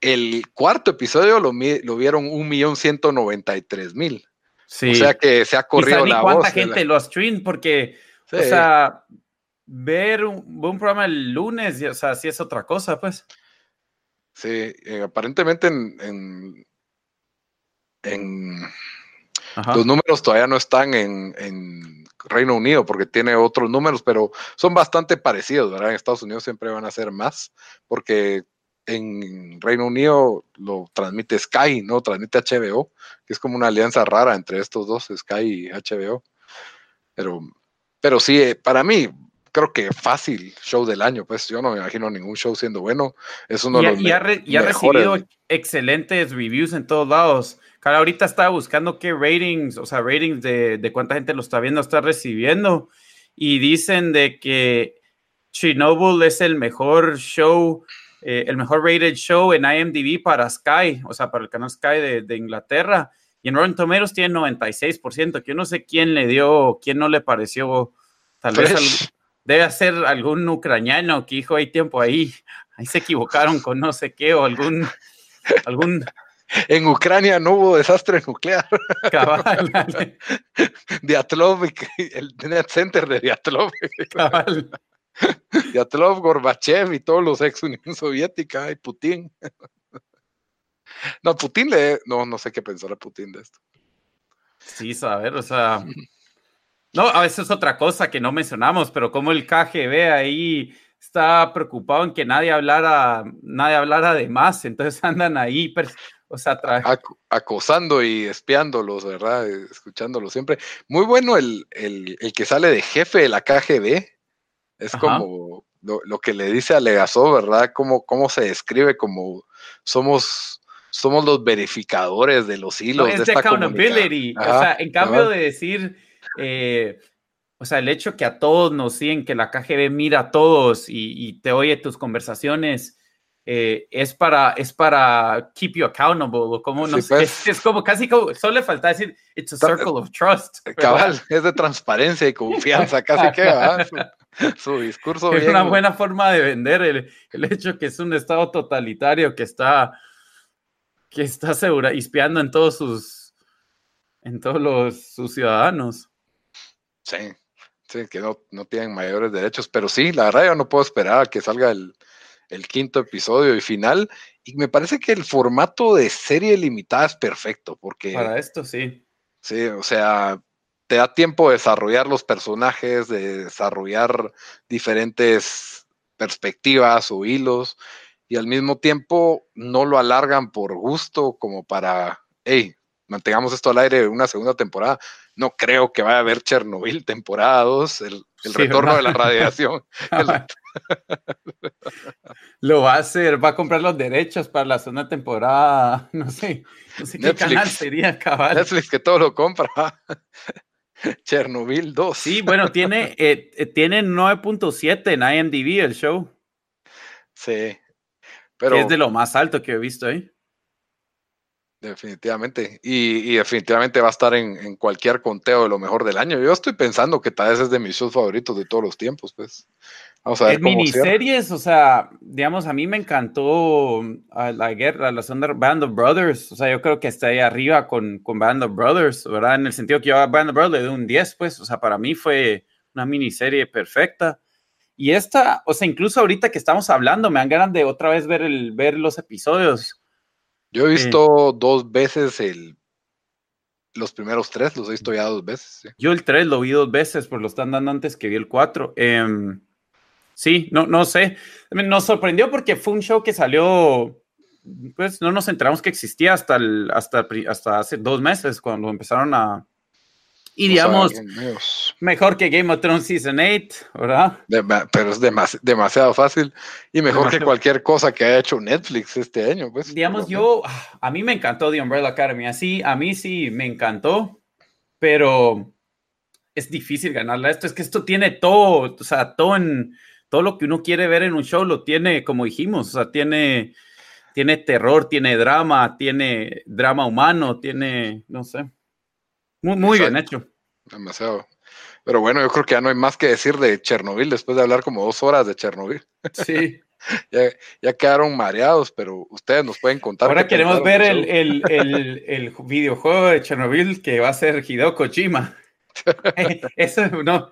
El cuarto episodio lo, lo vieron 1.193.000. Sí. O sea que se ha corrido la cuánta voz. gente la... lo stream porque, sí. o sea, ver un, un, programa el lunes, o sea, sí es otra cosa, pues. Sí, eh, aparentemente en, en, en los números todavía no están en, en, Reino Unido porque tiene otros números, pero son bastante parecidos, ¿verdad? En Estados Unidos siempre van a ser más porque en Reino Unido lo transmite Sky, ¿no? Transmite HBO, que es como una alianza rara entre estos dos, Sky y HBO. Pero, pero sí, eh, para mí, creo que fácil show del año, pues yo no me imagino ningún show siendo bueno. Es uno y, de los y ha, re, y ha recibido excelentes reviews en todos lados. Cara, ahorita estaba buscando qué ratings, o sea, ratings de, de cuánta gente lo está viendo, está recibiendo. Y dicen de que Chernobyl es el mejor show eh, el mejor rated show en IMDb para Sky, o sea, para el canal Sky de, de Inglaterra. Y en Rotten Tomatoes tiene 96%, que yo no sé quién le dio, quién no le pareció, tal vez al, debe ser algún ucraniano que dijo, hay tiempo ahí, ahí se equivocaron con no sé qué, o algún, algún en Ucrania no hubo desastre nuclear. Cabal. Diatlov, el Net Center de Diatlov. Cabal. Yatlov, Gorbachev y todos los ex Unión Soviética y Putin. No, Putin le. No, no sé qué pensar a Putin de esto. Sí, saber, o sea. No, a veces es otra cosa que no mencionamos, pero como el KGB ahí está preocupado en que nadie hablara, nadie hablara de más, entonces andan ahí, o sea, Ac acosando y espiándolos, ¿verdad? Escuchándolos siempre. Muy bueno el, el, el que sale de jefe de la KGB es Ajá. como lo, lo, que le dice a Legasov, ¿verdad? Cómo, cómo se describe como somos, somos los verificadores de los hilos. No, es de esta accountability. O sea, en cambio de decir, eh, o sea, el hecho que a todos nos siguen, que la KGB mira a todos y, y te oye tus conversaciones. Eh, es para es para keep you accountable o como no sí, pues. es, es, como casi como solo le falta decir it's a circle of trust cabal ¿verdad? es de transparencia y confianza casi que su discurso. Es bien. una buena forma de vender el, el, hecho que es un estado totalitario que está, que está segura, espiando en todos sus, en todos los, sus ciudadanos. Sí, sí, que no, no tienen mayores derechos, pero sí, la verdad yo no puedo esperar a que salga el, el quinto episodio y final. Y me parece que el formato de serie limitada es perfecto, porque... Para esto sí. Sí, o sea, te da tiempo de desarrollar los personajes, de desarrollar diferentes perspectivas o hilos, y al mismo tiempo no lo alargan por gusto como para, hey, mantengamos esto al aire una segunda temporada. No creo que vaya a haber Chernobyl temporada 2, el, el sí, retorno ¿verdad? de la radiación. el... lo va a hacer, va a comprar los derechos para la segunda temporada, no sé, no sé Netflix, qué canal sería, cabal. Netflix que todo lo compra. Chernobyl 2. Sí, bueno, tiene, eh, tiene 9.7 en IMDb el show. Sí. Pero, es de lo más alto que he visto ahí. Definitivamente. Y, definitivamente va a estar en, cualquier conteo de lo mejor del año. Yo estoy pensando que tal vez es de mis shows favoritos de todos los tiempos, pues. Vamos a ver. En miniseries, o sea, digamos, a mí me encantó ah, la guerra, la zona Band of Brothers. O sea, yo creo que está ahí arriba con, con Band of Brothers, ¿verdad? En el sentido que yo a Band of Brothers le doy un 10, pues. O sea, para mí fue una miniserie perfecta. Y esta, o sea, incluso ahorita que estamos hablando, me dan ganas de otra vez ver, el, ver los episodios. Yo he visto dos veces el, los primeros tres, los he visto ya dos veces. Yo el tres lo vi dos veces, pues lo están dando antes que vi el cuatro. Em, sí, no, no sé. Nos sorprendió porque fue un show que salió, pues no nos enteramos que existía hasta, el, hasta, hasta hace dos meses cuando empezaron a, y digamos, mejor que Game of Thrones Season 8, ¿verdad? pero es demasiado fácil y mejor que cualquier cosa que haya hecho Netflix este año. Pues, digamos, yo, a mí me encantó The Umbrella Academy, así, a mí sí me encantó, pero es difícil ganarla. Esto es que esto tiene todo, o sea, todo en todo lo que uno quiere ver en un show lo tiene, como dijimos, o sea, tiene, tiene terror, tiene drama, tiene drama humano, tiene, no sé. Muy, bien hecho. Demasiado. Pero bueno, yo creo que ya no hay más que decir de Chernobyl después de hablar como dos horas de Chernobyl. Sí. ya, quedaron mareados, pero ustedes nos pueden contar. Ahora queremos ver el, videojuego de Chernobyl que va a ser Hideo Kojima. Eso no.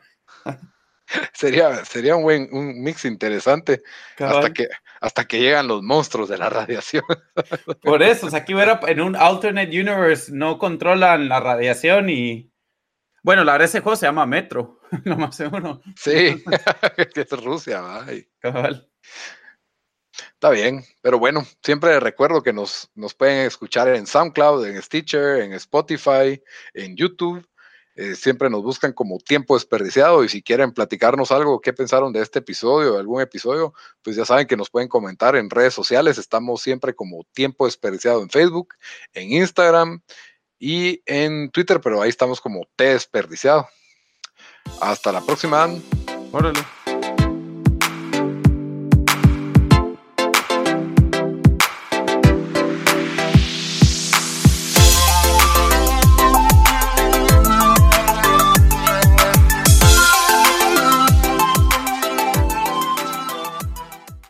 Sería, sería un buen un mix interesante hasta que, hasta que llegan los monstruos de la radiación. Por eso, o sea, aquí hubiera, en un alternate universe no controlan la radiación y bueno, la verdad ese juego se llama Metro, lo más seguro. Sí, es Rusia, ¿va? Cabal. Está bien, pero bueno, siempre recuerdo que nos, nos pueden escuchar en SoundCloud, en Stitcher, en Spotify, en YouTube eh, siempre nos buscan como tiempo desperdiciado y si quieren platicarnos algo, qué pensaron de este episodio, de algún episodio, pues ya saben que nos pueden comentar en redes sociales. Estamos siempre como tiempo desperdiciado en Facebook, en Instagram y en Twitter, pero ahí estamos como T desperdiciado. Hasta la próxima. Órale.